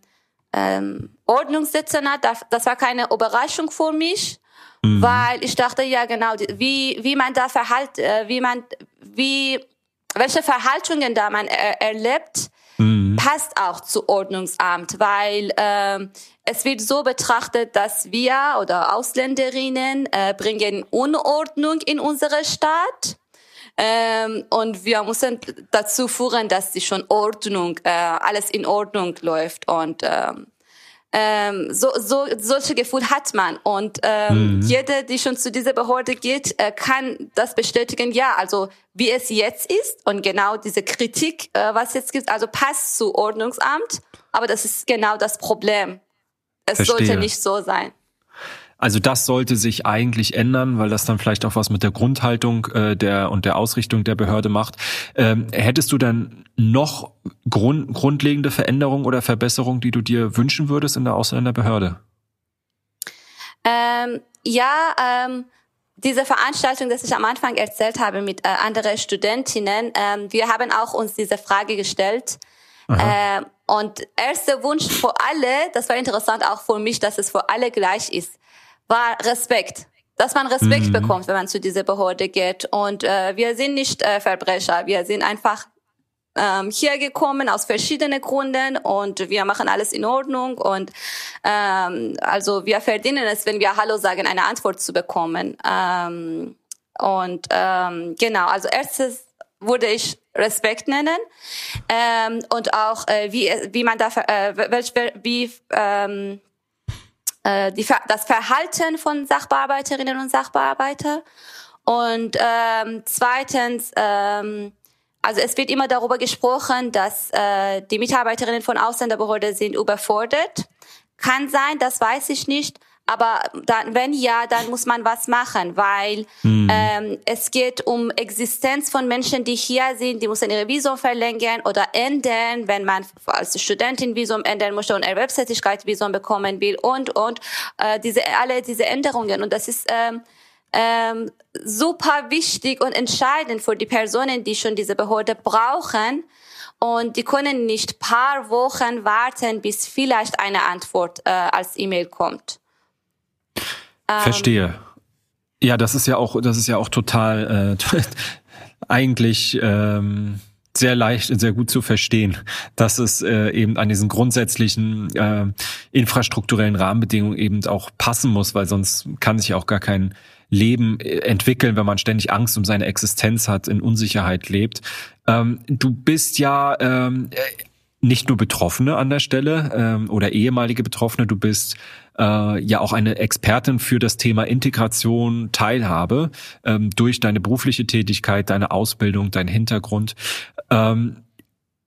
ähm, Ordnungsdezernat, das, war keine Überraschung für mich, mhm. weil ich dachte ja genau, wie wie man da verhalt, äh, wie man wie welche Verhaltungen da man er, erlebt mhm. passt auch zu Ordnungsamt, weil äh, es wird so betrachtet, dass wir oder Ausländerinnen äh, bringen Unordnung in unsere Stadt. Ähm, und wir müssen dazu führen, dass die schon Ordnung, äh, alles in Ordnung läuft und ähm, ähm, so, so, solche Gefühl hat man. Und ähm, mhm. jeder, die schon zu dieser Behörde geht, äh, kann das bestätigen. Ja, also wie es jetzt ist und genau diese Kritik, äh, was jetzt gibt, also passt zu Ordnungsamt, aber das ist genau das Problem. Es Verstehe. sollte nicht so sein. Also das sollte sich eigentlich ändern, weil das dann vielleicht auch was mit der Grundhaltung äh, der und der Ausrichtung der Behörde macht. Ähm, hättest du dann noch Grund, grundlegende Veränderungen oder Verbesserungen, die du dir wünschen würdest in der Ausländerbehörde? Ähm, ja, ähm, diese Veranstaltung, das ich am Anfang erzählt habe mit äh, anderen Studentinnen, ähm, wir haben auch uns diese Frage gestellt. Ähm, und erster Wunsch für alle, das war interessant auch für mich, dass es für alle gleich ist war Respekt. Dass man Respekt mhm. bekommt, wenn man zu dieser Behörde geht. Und äh, wir sind nicht äh, Verbrecher, wir sind einfach ähm, hier gekommen aus verschiedenen Gründen und wir machen alles in Ordnung und ähm, also wir verdienen es, wenn wir Hallo sagen, eine Antwort zu bekommen. Ähm, und ähm, genau, also erstes würde ich Respekt nennen ähm, und auch äh, wie wie man da äh, welch, wie ähm, äh, die, das Verhalten von Sachbearbeiterinnen und Sachbearbeiter. Und ähm, zweitens, ähm, also es wird immer darüber gesprochen, dass äh, die Mitarbeiterinnen von Ausländerbehörde sind überfordert. Kann sein, das weiß ich nicht. Aber dann, wenn ja, dann muss man was machen, weil mhm. ähm, es geht um Existenz von Menschen, die hier sind, die müssen ihre Visum verlängern oder ändern, wenn man als Studentin Visum ändern möchte und Erwerbstätigkeit Visum bekommen will und und äh, diese alle diese Änderungen und das ist ähm, ähm, super wichtig und entscheidend für die Personen, die schon diese Behörde brauchen. Und die können nicht paar Wochen warten, bis vielleicht eine Antwort äh, als E-Mail kommt. Verstehe. Ja, das ist ja auch, das ist ja auch total äh, eigentlich ähm, sehr leicht und sehr gut zu verstehen, dass es äh, eben an diesen grundsätzlichen äh, infrastrukturellen Rahmenbedingungen eben auch passen muss, weil sonst kann sich auch gar kein Leben äh, entwickeln, wenn man ständig Angst um seine Existenz hat, in Unsicherheit lebt. Ähm, du bist ja ähm, nicht nur Betroffene an der Stelle ähm, oder ehemalige Betroffene, du bist äh, ja auch eine Expertin für das Thema Integration, Teilhabe ähm, durch deine berufliche Tätigkeit, deine Ausbildung, dein Hintergrund. Ähm,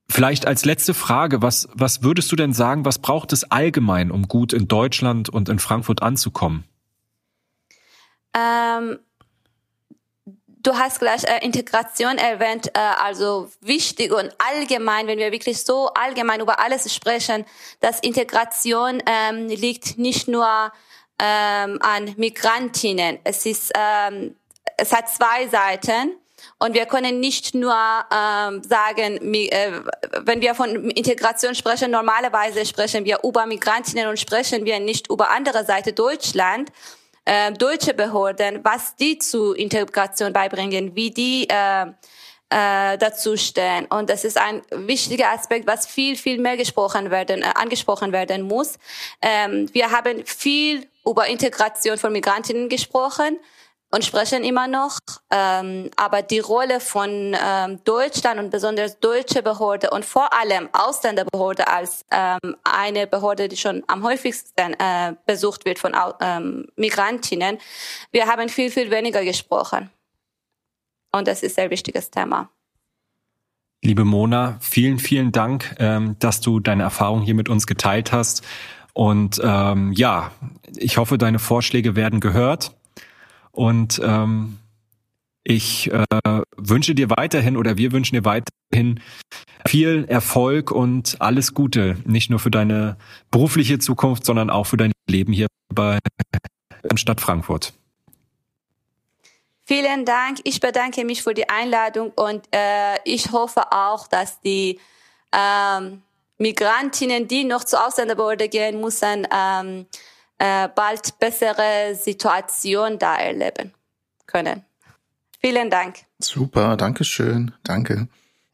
Vielleicht als letzte Frage, was, was würdest du denn sagen, was braucht es allgemein, um gut in Deutschland und in Frankfurt anzukommen? Ähm, Du hast gleich äh, Integration erwähnt, äh, also wichtig und allgemein, wenn wir wirklich so allgemein über alles sprechen, dass Integration ähm, liegt nicht nur ähm, an Migrantinnen. Es ist, ähm, es hat zwei Seiten. Und wir können nicht nur ähm, sagen, äh, wenn wir von Integration sprechen, normalerweise sprechen wir über Migrantinnen und sprechen wir nicht über andere Seite Deutschland. Äh, deutsche Behörden, was die zu Integration beibringen, wie die äh, äh, dazu stehen. Und das ist ein wichtiger Aspekt, was viel, viel mehr gesprochen werden, äh, angesprochen werden muss. Ähm, wir haben viel über Integration von Migrantinnen gesprochen und sprechen immer noch. Ähm, aber die Rolle von ähm, Deutschland und besonders deutsche Behörde und vor allem Ausländerbehörde als ähm, eine Behörde, die schon am häufigsten äh, besucht wird von ähm, Migrantinnen, wir haben viel, viel weniger gesprochen. Und das ist ein wichtiges Thema. Liebe Mona, vielen, vielen Dank, ähm, dass du deine Erfahrung hier mit uns geteilt hast. Und ähm, ja, ich hoffe, deine Vorschläge werden gehört. Und ähm, ich äh, wünsche dir weiterhin oder wir wünschen dir weiterhin viel Erfolg und alles Gute, nicht nur für deine berufliche Zukunft, sondern auch für dein Leben hier bei Stadt Frankfurt. Vielen Dank. Ich bedanke mich für die Einladung und äh, ich hoffe auch, dass die ähm, Migrantinnen, die noch zur Ausländerbehörde gehen müssen, ähm, äh, bald bessere Situation da erleben können. Vielen Dank. Super, danke schön, danke.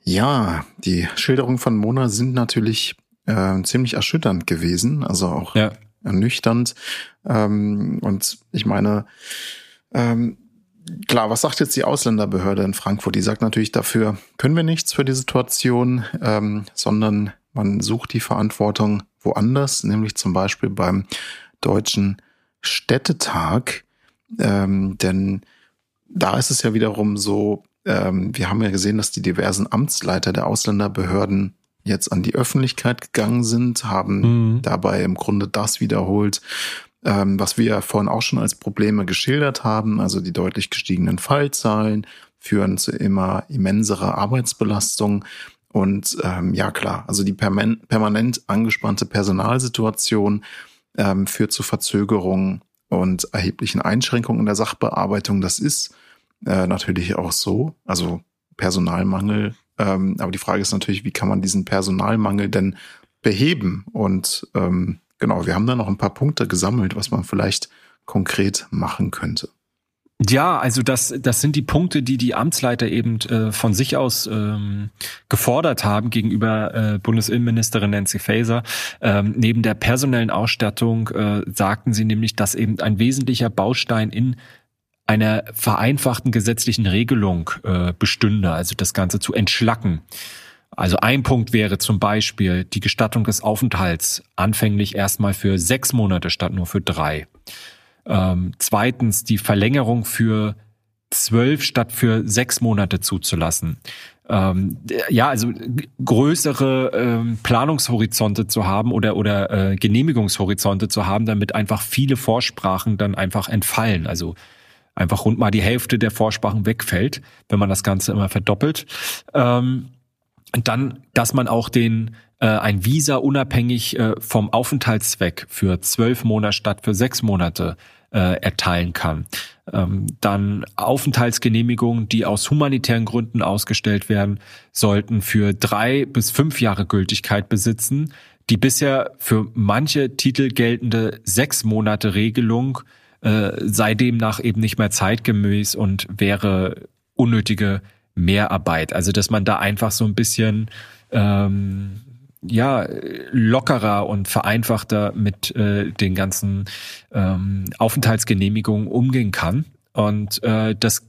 Ja, die Schilderungen von Mona sind natürlich äh, ziemlich erschütternd gewesen, also auch ja. ernüchternd. Ähm, und ich meine, ähm, klar, was sagt jetzt die Ausländerbehörde in Frankfurt? Die sagt natürlich dafür, können wir nichts für die Situation, ähm, sondern man sucht die Verantwortung woanders, nämlich zum Beispiel beim Deutschen Städtetag. Ähm, denn da ist es ja wiederum so, ähm, wir haben ja gesehen, dass die diversen Amtsleiter der Ausländerbehörden jetzt an die Öffentlichkeit gegangen sind, haben mhm. dabei im Grunde das wiederholt, ähm, was wir ja vorhin auch schon als Probleme geschildert haben, also die deutlich gestiegenen Fallzahlen führen zu immer immenserer Arbeitsbelastung. Und ähm, ja klar, also die permanent angespannte Personalsituation ähm, führt zu Verzögerungen und erheblichen Einschränkungen in der Sachbearbeitung. Das ist äh, natürlich auch so. Also Personalmangel. Ähm, aber die Frage ist natürlich, wie kann man diesen Personalmangel denn beheben? Und ähm, genau, wir haben da noch ein paar Punkte gesammelt, was man vielleicht konkret machen könnte. Ja, also das, das sind die Punkte, die die Amtsleiter eben äh, von sich aus ähm, gefordert haben gegenüber äh, Bundesinnenministerin Nancy Faeser. Ähm, neben der personellen Ausstattung äh, sagten sie nämlich, dass eben ein wesentlicher Baustein in einer vereinfachten gesetzlichen Regelung äh, bestünde, also das Ganze zu entschlacken. Also ein Punkt wäre zum Beispiel die Gestattung des Aufenthalts anfänglich erstmal für sechs Monate statt nur für drei. Ähm, zweitens die Verlängerung für zwölf statt für sechs Monate zuzulassen. Ähm, ja, also größere ähm, Planungshorizonte zu haben oder oder äh, Genehmigungshorizonte zu haben, damit einfach viele Vorsprachen dann einfach entfallen. Also einfach rund mal die Hälfte der Vorsprachen wegfällt, wenn man das Ganze immer verdoppelt. Ähm, dann, dass man auch den äh, ein Visa unabhängig äh, vom Aufenthaltszweck für zwölf Monate statt für sechs Monate äh, erteilen kann. Ähm, dann Aufenthaltsgenehmigungen, die aus humanitären Gründen ausgestellt werden, sollten für drei bis fünf Jahre Gültigkeit besitzen. Die bisher für manche Titel geltende sechs Monate Regelung äh, sei demnach eben nicht mehr zeitgemäß und wäre unnötige Mehrarbeit. Also dass man da einfach so ein bisschen ähm, ja lockerer und vereinfachter mit äh, den ganzen ähm, Aufenthaltsgenehmigungen umgehen kann. Und äh, das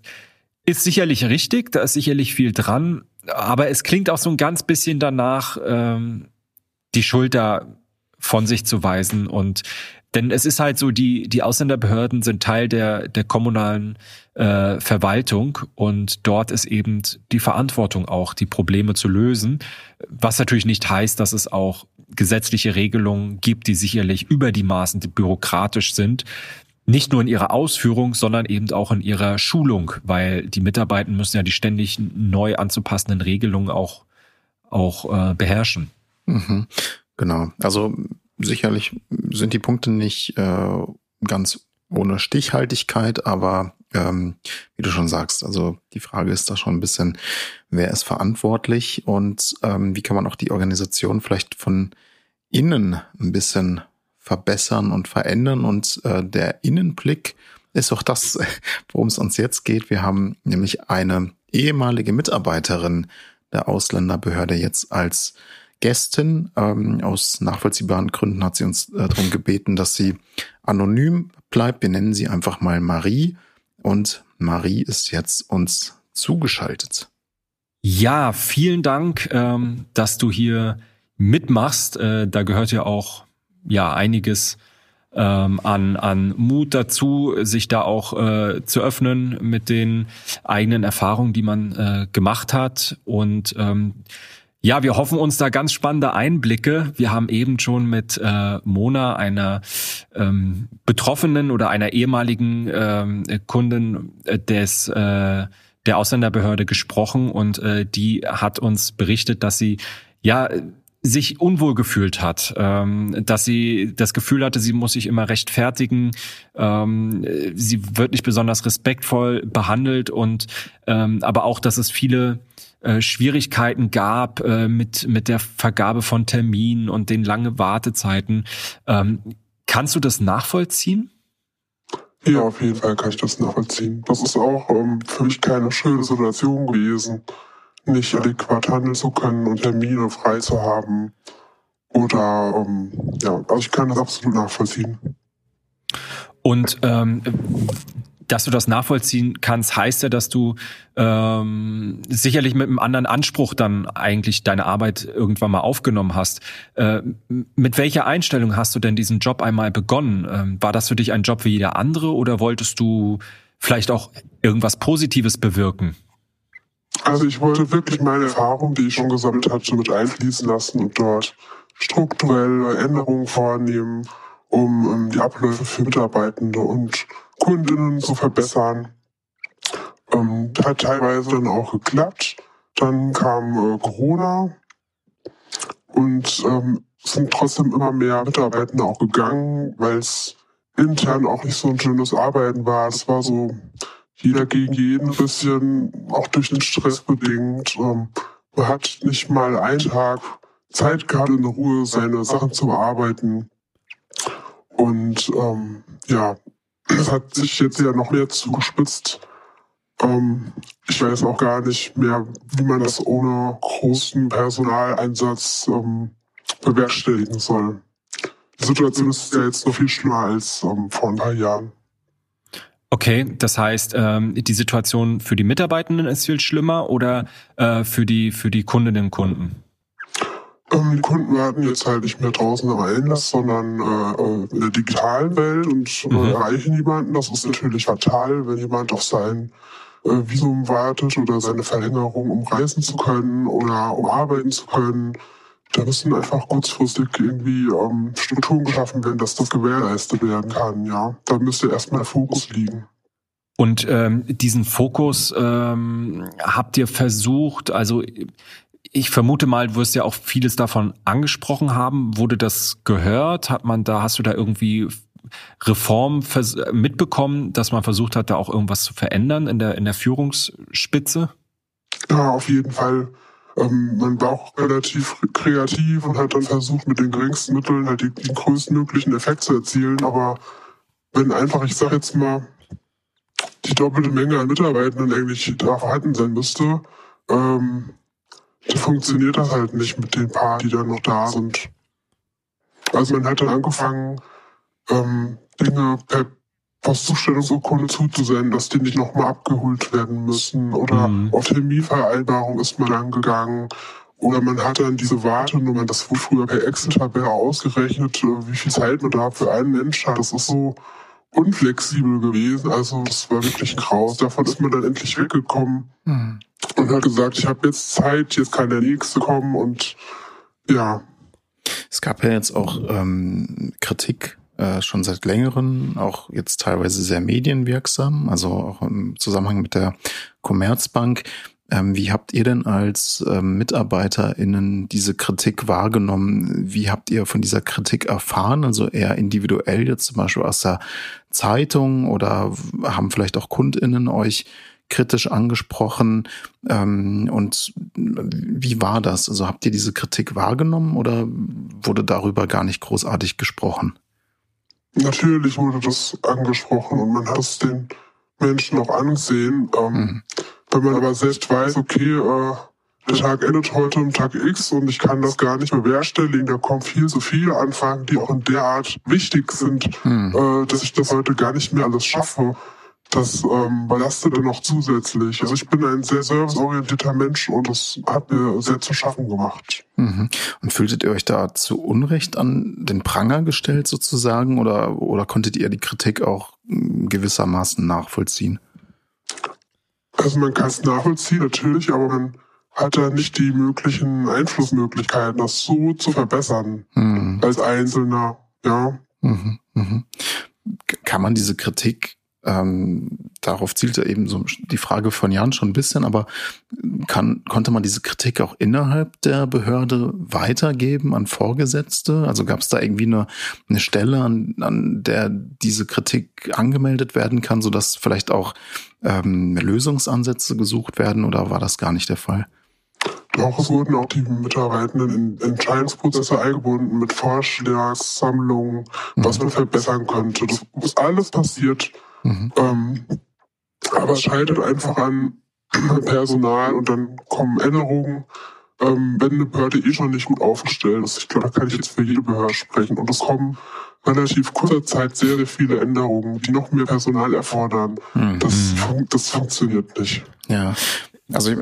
ist sicherlich richtig, da ist sicherlich viel dran, aber es klingt auch so ein ganz bisschen danach, ähm, die Schulter von sich zu weisen und denn es ist halt so, die, die Ausländerbehörden sind Teil der, der kommunalen äh, Verwaltung und dort ist eben die Verantwortung auch, die Probleme zu lösen. Was natürlich nicht heißt, dass es auch gesetzliche Regelungen gibt, die sicherlich über die Maßen bürokratisch sind. Nicht nur in ihrer Ausführung, sondern eben auch in ihrer Schulung, weil die Mitarbeiter müssen ja die ständig neu anzupassenden Regelungen auch, auch äh, beherrschen. Mhm. Genau. Also sicherlich sind die Punkte nicht äh, ganz ohne Stichhaltigkeit, aber ähm, wie du schon sagst, also die Frage ist da schon ein bisschen, wer ist verantwortlich und ähm, wie kann man auch die Organisation vielleicht von innen ein bisschen verbessern und verändern und äh, der Innenblick ist doch das, worum es uns jetzt geht. Wir haben nämlich eine ehemalige Mitarbeiterin der Ausländerbehörde jetzt als Gästin. Ähm, aus nachvollziehbaren Gründen hat sie uns äh, darum gebeten, dass sie anonym bleibt. Wir nennen sie einfach mal Marie. Und Marie ist jetzt uns zugeschaltet. Ja, vielen Dank, ähm, dass du hier mitmachst. Äh, da gehört ja auch ja einiges ähm, an, an Mut dazu, sich da auch äh, zu öffnen mit den eigenen Erfahrungen, die man äh, gemacht hat. Und ähm, ja, wir hoffen uns da ganz spannende Einblicke. Wir haben eben schon mit äh, Mona, einer ähm, Betroffenen oder einer ehemaligen ähm, Kundin äh, des äh, der Ausländerbehörde gesprochen und äh, die hat uns berichtet, dass sie ja sich unwohl gefühlt hat, ähm, dass sie das Gefühl hatte, sie muss sich immer rechtfertigen, ähm, sie wird nicht besonders respektvoll behandelt und ähm, aber auch, dass es viele äh, Schwierigkeiten gab äh, mit mit der Vergabe von Terminen und den langen Wartezeiten. Ähm, kannst du das nachvollziehen? Ja, auf jeden Fall kann ich das nachvollziehen. Das ist auch ähm, für mich keine schöne Situation gewesen, nicht adäquat handeln zu können und Termine frei zu haben. Oder ähm, ja, also ich kann das absolut nachvollziehen. Und ähm, dass du das nachvollziehen kannst, heißt ja, dass du ähm, sicherlich mit einem anderen Anspruch dann eigentlich deine Arbeit irgendwann mal aufgenommen hast. Äh, mit welcher Einstellung hast du denn diesen Job einmal begonnen? Ähm, war das für dich ein Job wie jeder andere oder wolltest du vielleicht auch irgendwas Positives bewirken? Also ich wollte wirklich meine Erfahrung, die ich schon gesammelt hatte, mit einfließen lassen und dort strukturelle Änderungen vornehmen, um um die Abläufe für Mitarbeitende und Kundinnen zu verbessern. Ähm, hat teilweise dann auch geklappt. Dann kam äh, Corona und ähm, sind trotzdem immer mehr Mitarbeitende auch gegangen, weil es intern auch nicht so ein schönes Arbeiten war. Es war so jeder gegen jeden ein bisschen, auch durch den Stress bedingt. Ähm, man hat nicht mal einen Tag Zeit gehabt, in Ruhe seine Sachen zu bearbeiten. Und ähm, ja, es hat sich jetzt ja noch mehr zugespitzt. Ähm, ich weiß auch gar nicht mehr, wie man das ohne großen Personaleinsatz ähm, bewerkstelligen soll. Die Situation ist ja jetzt noch viel schlimmer als ähm, vor ein paar Jahren. Okay, das heißt, ähm, die Situation für die Mitarbeitenden ist viel schlimmer oder äh, für die für die Kundinnen und Kunden? Ähm, die Kunden warten jetzt halt nicht mehr draußen am Einlass, sondern äh, in der digitalen Welt und äh, mhm. erreichen niemanden. Das ist natürlich fatal, wenn jemand auf sein äh, Visum wartet oder seine Verlängerung, um reisen zu können oder um arbeiten zu können. Da müssen einfach kurzfristig irgendwie ähm, Strukturen geschaffen werden, dass das gewährleistet werden kann. Ja, da müsste erstmal Fokus liegen. Und ähm, diesen Fokus ähm, habt ihr versucht, also ich vermute mal, du wirst ja auch vieles davon angesprochen haben. Wurde das gehört? Hat man da, hast du da irgendwie Reform mitbekommen, dass man versucht hat, da auch irgendwas zu verändern in der, in der Führungsspitze? Ja, auf jeden Fall. Ähm, man war auch relativ kreativ und hat dann versucht, mit den geringsten Mitteln halt den, größtmöglichen Effekt zu erzielen. Aber wenn einfach, ich sag jetzt mal, die doppelte Menge an Mitarbeitenden eigentlich da vorhanden sein müsste, ähm, funktioniert das halt nicht mit den paar, die dann noch da sind. Also man hat dann angefangen, ähm, Dinge per Postzustellungsurkunde zuzusenden, dass die nicht nochmal abgeholt werden müssen. Oder mhm. auf Terminvereinbarung ist man dann gegangen. Oder man hat dann diese Wartenummern, das wurde früher per Excel-Tabelle ausgerechnet, äh, wie viel Zeit man da für einen Mensch hat. Das ist so unflexibel gewesen. Also das war wirklich graus. Davon ist man dann endlich weggekommen. Mhm und hat gesagt, ich habe jetzt Zeit, jetzt kann der nächste kommen und ja. Es gab ja jetzt auch ähm, Kritik äh, schon seit längerem, auch jetzt teilweise sehr medienwirksam, also auch im Zusammenhang mit der Commerzbank. Ähm, wie habt ihr denn als ähm, MitarbeiterInnen diese Kritik wahrgenommen? Wie habt ihr von dieser Kritik erfahren? Also eher individuell jetzt zum Beispiel aus der Zeitung oder haben vielleicht auch KundInnen euch kritisch angesprochen. Ähm, und wie war das? Also habt ihr diese Kritik wahrgenommen oder wurde darüber gar nicht großartig gesprochen? Natürlich wurde das angesprochen und man hat es den Menschen auch angesehen. Ähm, mhm. Wenn man aber selbst weiß, okay, äh, der Tag endet heute am Tag X und ich kann das gar nicht mehr bewerkstelligen. Da kommen viel zu viele Anfragen, die auch in der Art wichtig sind, hm. äh, dass ich das heute gar nicht mehr alles schaffe. Das ähm, belastet dann noch zusätzlich. Also ich bin ein sehr serviceorientierter Mensch und das hat mir sehr zu schaffen gemacht. Mhm. Und fühltet ihr euch da zu Unrecht an den Pranger gestellt sozusagen oder, oder konntet ihr die Kritik auch gewissermaßen nachvollziehen? Also man kann es nachvollziehen, natürlich, aber man hat er nicht die möglichen Einflussmöglichkeiten, das so zu verbessern mhm. als Einzelner, ja. Mhm, mhm. Kann man diese Kritik ähm, darauf zielte eben so die Frage von Jan schon ein bisschen, aber kann, konnte man diese Kritik auch innerhalb der Behörde weitergeben an Vorgesetzte? Also gab es da irgendwie eine, eine Stelle, an, an der diese Kritik angemeldet werden kann, sodass vielleicht auch ähm, Lösungsansätze gesucht werden oder war das gar nicht der Fall? Doch, es wurden auch die Mitarbeitenden in Entscheidungsprozesse eingebunden mit Vorschlagssammlungen, was man verbessern könnte. Das ist alles passiert. Mhm. Ähm, aber es scheitert einfach an Personal und dann kommen Änderungen. Ähm, wenn eine Behörde eh schon nicht gut aufgestellt ist, ich glaube, da kann ich jetzt für jede Behörde sprechen. Und es kommen relativ kurzer Zeit sehr, sehr viele Änderungen, die noch mehr Personal erfordern. Mhm. Das, das funktioniert nicht. Ja, also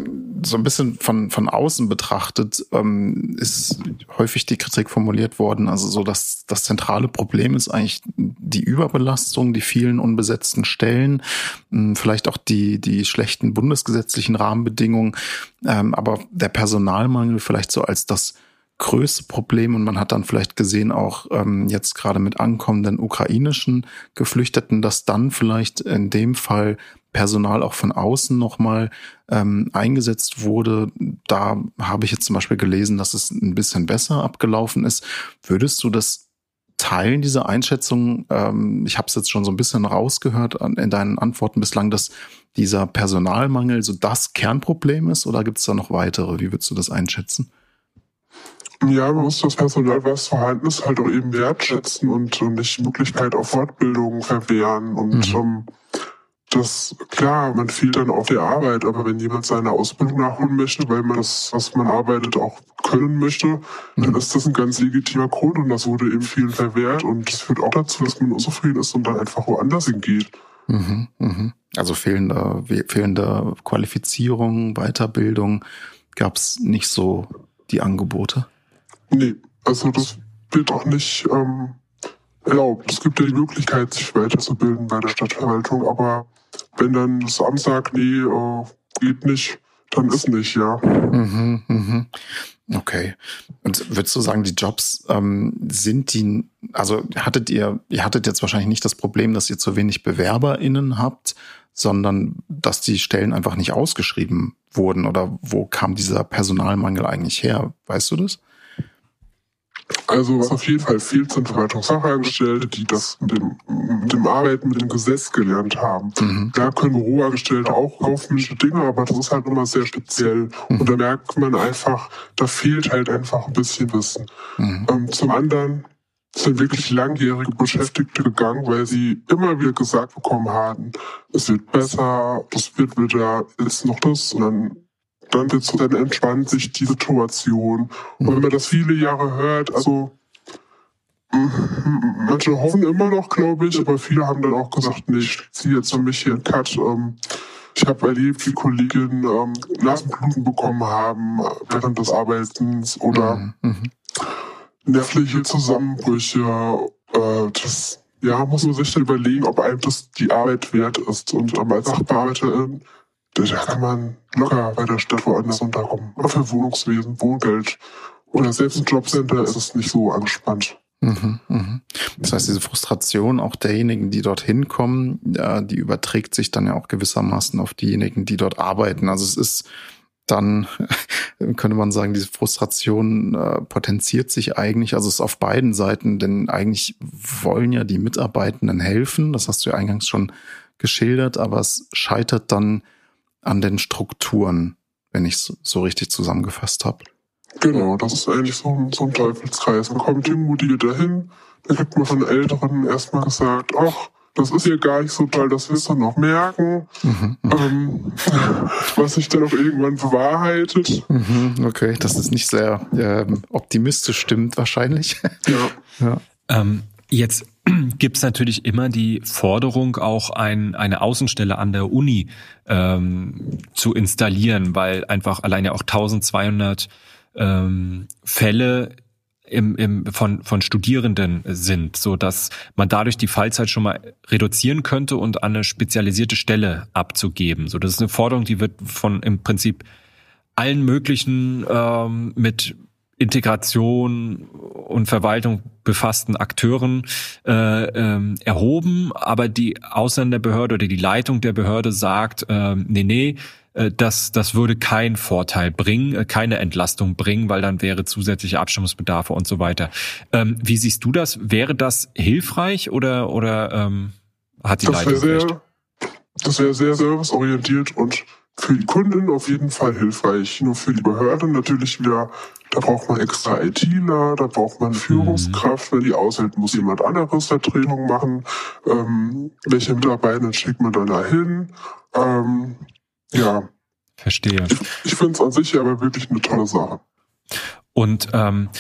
so ein bisschen von, von außen betrachtet ähm, ist häufig die Kritik formuliert worden. Also so, dass das zentrale Problem ist eigentlich die Überbelastung, die vielen unbesetzten Stellen, hm, vielleicht auch die, die schlechten bundesgesetzlichen Rahmenbedingungen, ähm, aber der Personalmangel vielleicht so als das größte Problem und man hat dann vielleicht gesehen, auch ähm, jetzt gerade mit ankommenden ukrainischen Geflüchteten, dass dann vielleicht in dem Fall Personal auch von außen nochmal ähm, eingesetzt wurde. Da habe ich jetzt zum Beispiel gelesen, dass es ein bisschen besser abgelaufen ist. Würdest du das teilen, diese Einschätzung? Ähm, ich habe es jetzt schon so ein bisschen rausgehört in deinen Antworten bislang, dass dieser Personalmangel so das Kernproblem ist oder gibt es da noch weitere? Wie würdest du das einschätzen? Ja, man muss das Personal, was vorhanden ist, halt auch eben wertschätzen und, und nicht Möglichkeit auf Fortbildung verwehren und mhm. um, das, klar, man fehlt dann auf der Arbeit, aber wenn jemand seine Ausbildung nachholen möchte, weil man das, was man arbeitet, auch können möchte, dann mhm. ist das ein ganz legitimer Grund und das wurde eben vielen verwehrt und das führt auch dazu, dass man unzufrieden ist und dann einfach woanders hingeht. Mhm, mhm. Also fehlende, fehlende Qualifizierung, Weiterbildung, gab es nicht so die Angebote? Nee, also das wird auch nicht ähm, erlaubt. Es gibt ja die Möglichkeit, sich weiterzubilden bei der Stadtverwaltung, aber wenn dann sagt, nee, äh, geht nicht, dann ist nicht, ja. Mhm, mhm. Okay. Und würdest du sagen, die Jobs ähm, sind die, also hattet ihr, ihr hattet jetzt wahrscheinlich nicht das Problem, dass ihr zu wenig BewerberInnen habt, sondern dass die Stellen einfach nicht ausgeschrieben wurden oder wo kam dieser Personalmangel eigentlich her? Weißt du das? Also was auf jeden Fall fehlt, sind Verwaltungsfachangestellte, die das mit dem, mit dem Arbeiten mit dem Gesetz gelernt haben. Mhm. Da können Büroangestellte auch kaufmännische Dinge, aber das ist halt immer sehr speziell. Mhm. Und da merkt man einfach, da fehlt halt einfach ein bisschen Wissen. Mhm. Ähm, zum anderen sind wirklich langjährige Beschäftigte gegangen, weil sie immer wieder gesagt bekommen haben, es wird besser, es wird wieder, ist noch das, und dann dann, dann entspannt sich die Situation. Und wenn man das viele Jahre hört, also manche hoffen immer noch, glaube ich, aber viele haben dann auch gesagt, nee, ich ziehe jetzt für mich hier einen Cut. Ähm, ich habe erlebt, wie Kolleginnen ähm, Nasenbluten bekommen haben während des Arbeitens oder mhm. mhm. nervliche Zusammenbrüche. Äh, das ja, muss man sich dann überlegen, ob einem das die Arbeit wert ist. Und ähm, als Sachbearbeiterin da kann man locker bei der Stadt woanders unterkommen. Aber für Wohnungswesen, Wohngeld oder selbst ein Jobcenter ist es nicht so angespannt. Mhm, mhm. Das heißt, diese Frustration auch derjenigen, die dorthin kommen, ja, die überträgt sich dann ja auch gewissermaßen auf diejenigen, die dort arbeiten. Also es ist dann, könnte man sagen, diese Frustration äh, potenziert sich eigentlich, also es ist auf beiden Seiten, denn eigentlich wollen ja die Mitarbeitenden helfen, das hast du ja eingangs schon geschildert, aber es scheitert dann an den Strukturen, wenn ich es so richtig zusammengefasst habe. Genau, das ist eigentlich so ein, so ein Teufelskreis. Man kommt irgendwo die dahin, dann kriegt man von Älteren erstmal gesagt, ach, das ist hier gar nicht so toll, das wirst du noch merken, mhm, mhm. ähm, was sich dann auch irgendwann bewahrheitet. Mhm, okay, das ist nicht sehr ähm, optimistisch stimmt wahrscheinlich. Ja. ja. Ähm, jetzt gibt's natürlich immer die Forderung, auch ein, eine Außenstelle an der Uni ähm, zu installieren, weil einfach allein ja auch 1200 ähm, Fälle im, im, von, von Studierenden sind, so dass man dadurch die Fallzeit schon mal reduzieren könnte und an eine spezialisierte Stelle abzugeben. So, das ist eine Forderung, die wird von im Prinzip allen möglichen ähm, mit Integration und Verwaltung befassten Akteuren äh, ähm, erhoben, aber die Ausländerbehörde oder die Leitung der Behörde sagt, äh, nee, nee, äh, das, das würde keinen Vorteil bringen, äh, keine Entlastung bringen, weil dann wäre zusätzliche Abstimmungsbedarfe und so weiter. Ähm, wie siehst du das? Wäre das hilfreich oder, oder ähm, hat die das Leitung sehr, recht? Das wäre sehr serviceorientiert und für die Kunden auf jeden Fall hilfreich. Nur für die Behörde natürlich wieder, da braucht man extra ITler, da braucht man Führungskraft. Mhm. Wenn die aushält, muss jemand anderes Vertretung machen. Ähm, welche Mitarbeiter schickt man dann dahin? Ähm, ja. Verstehe. Ich, ich finde es an sich aber wirklich eine tolle Sache. Und ähm,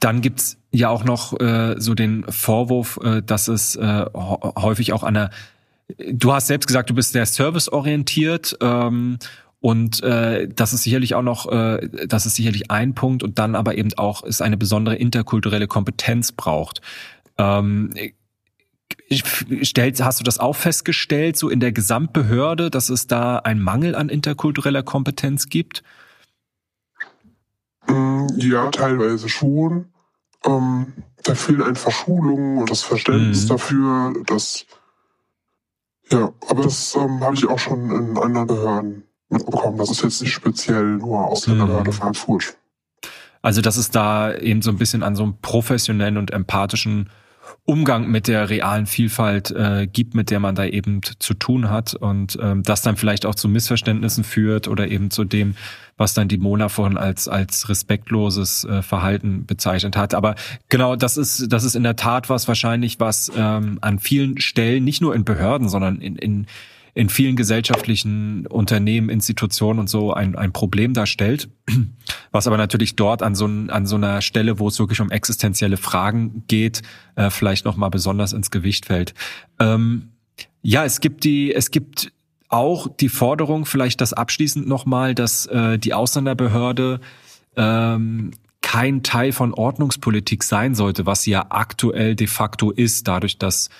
dann gibt's ja auch noch äh, so den Vorwurf, äh, dass es äh, häufig auch an der Du hast selbst gesagt, du bist sehr serviceorientiert ähm, und äh, das ist sicherlich auch noch, äh, das ist sicherlich ein Punkt und dann aber eben auch es eine besondere interkulturelle Kompetenz braucht. Ähm, stellt, hast du das auch festgestellt, so in der Gesamtbehörde, dass es da einen Mangel an interkultureller Kompetenz gibt? Mm, ja, teilweise schon. Ähm, da fehlen einfach Schulungen und das Verständnis mhm. dafür, dass ja, aber das ähm, habe ich auch schon in anderen Behörden mitbekommen. Das ist jetzt nicht speziell nur aus der mhm. Frankfurt. Also, dass es da eben so ein bisschen an so einem professionellen und empathischen Umgang mit der realen Vielfalt äh, gibt, mit der man da eben zu tun hat und ähm, das dann vielleicht auch zu Missverständnissen führt oder eben zu dem, was dann die Mona vorhin als als respektloses äh, Verhalten bezeichnet hat. Aber genau, das ist das ist in der Tat was wahrscheinlich, was ähm, an vielen Stellen nicht nur in Behörden, sondern in, in in vielen gesellschaftlichen Unternehmen, Institutionen und so ein, ein Problem darstellt, was aber natürlich dort an so, an so einer Stelle, wo es wirklich um existenzielle Fragen geht, äh, vielleicht nochmal besonders ins Gewicht fällt. Ähm, ja, es gibt die, es gibt auch die Forderung, vielleicht das abschließend nochmal, dass äh, die Ausländerbehörde ähm, kein Teil von Ordnungspolitik sein sollte, was sie ja aktuell de facto ist, dadurch, dass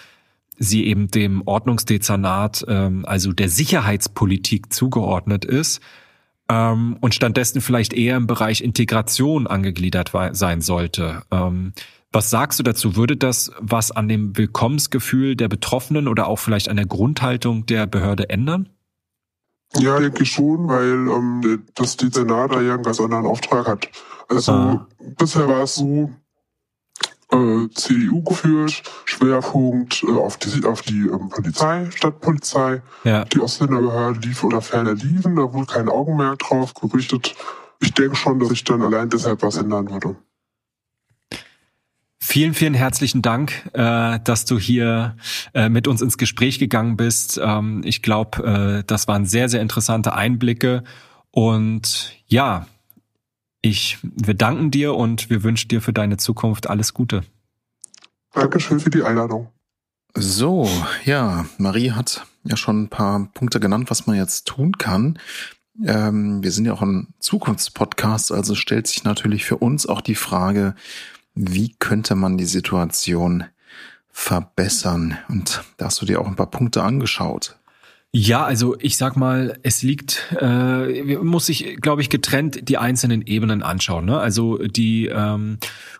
sie eben dem Ordnungsdezernat, ähm, also der Sicherheitspolitik zugeordnet ist ähm, und stattdessen vielleicht eher im Bereich Integration angegliedert sein sollte. Ähm, was sagst du dazu? Würde das was an dem Willkommensgefühl der Betroffenen oder auch vielleicht an der Grundhaltung der Behörde ändern? Ja, denke ich schon, weil ähm, das Dezernat da ja einen ganz anderen Auftrag hat. Also ah. bisher war es so, äh, CDU geführt, Schwerpunkt äh, auf die, auf die ähm, Polizei, Stadtpolizei. Ja. Die Ausländerbehörde lief oder ferner liefen, da wurde kein Augenmerk drauf gerichtet. Ich denke schon, dass sich dann allein deshalb was ändern würde. Vielen, vielen herzlichen Dank, äh, dass du hier äh, mit uns ins Gespräch gegangen bist. Ähm, ich glaube, äh, das waren sehr, sehr interessante Einblicke. Und ja, ich, wir danken dir und wir wünschen dir für deine Zukunft alles Gute. Dankeschön für die Einladung. So, ja, Marie hat ja schon ein paar Punkte genannt, was man jetzt tun kann. Ähm, wir sind ja auch ein Zukunftspodcast, also stellt sich natürlich für uns auch die Frage, wie könnte man die Situation verbessern? Und da hast du dir auch ein paar Punkte angeschaut. Ja, also ich sag mal, es liegt, äh, muss sich, glaube ich, getrennt die einzelnen Ebenen anschauen. Ne? Also die ähm,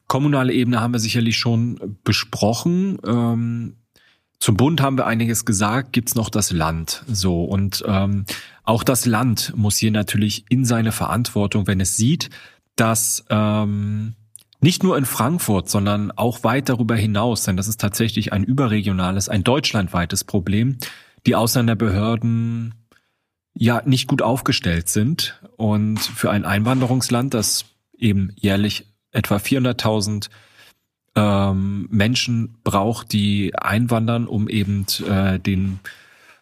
kommunale Ebene haben wir sicherlich schon besprochen. Ähm, zum Bund haben wir einiges gesagt, gibt's noch das Land. So und ähm, auch das Land muss hier natürlich in seine Verantwortung, wenn es sieht, dass ähm, nicht nur in Frankfurt, sondern auch weit darüber hinaus, denn das ist tatsächlich ein überregionales, ein deutschlandweites Problem die Ausländerbehörden ja nicht gut aufgestellt sind und für ein Einwanderungsland, das eben jährlich etwa 400.000 ähm, Menschen braucht, die einwandern, um eben äh, den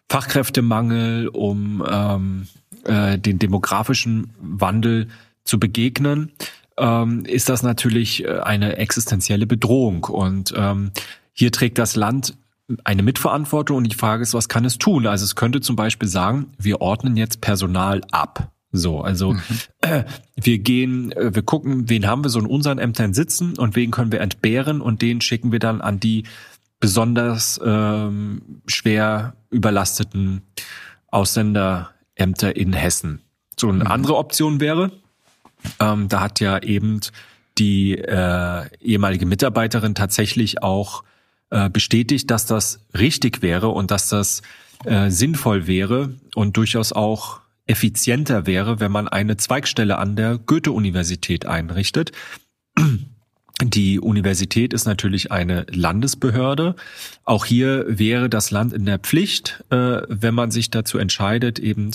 Fachkräftemangel, um ähm, äh, den demografischen Wandel zu begegnen, ähm, ist das natürlich äh, eine existenzielle Bedrohung. Und ähm, hier trägt das Land eine Mitverantwortung und die Frage ist, was kann es tun? Also es könnte zum Beispiel sagen, wir ordnen jetzt Personal ab. So, also mhm. äh, wir gehen, äh, wir gucken, wen haben wir so in unseren Ämtern sitzen und wen können wir entbehren und den schicken wir dann an die besonders ähm, schwer überlasteten Ausländerämter in Hessen. So eine mhm. andere Option wäre, ähm, da hat ja eben die äh, ehemalige Mitarbeiterin tatsächlich auch äh, bestätigt, dass das richtig wäre und dass das äh, sinnvoll wäre und durchaus auch effizienter wäre, wenn man eine Zweigstelle an der Goethe-Universität einrichtet. Die Universität ist natürlich eine Landesbehörde. Auch hier wäre das Land in der Pflicht, äh, wenn man sich dazu entscheidet, eben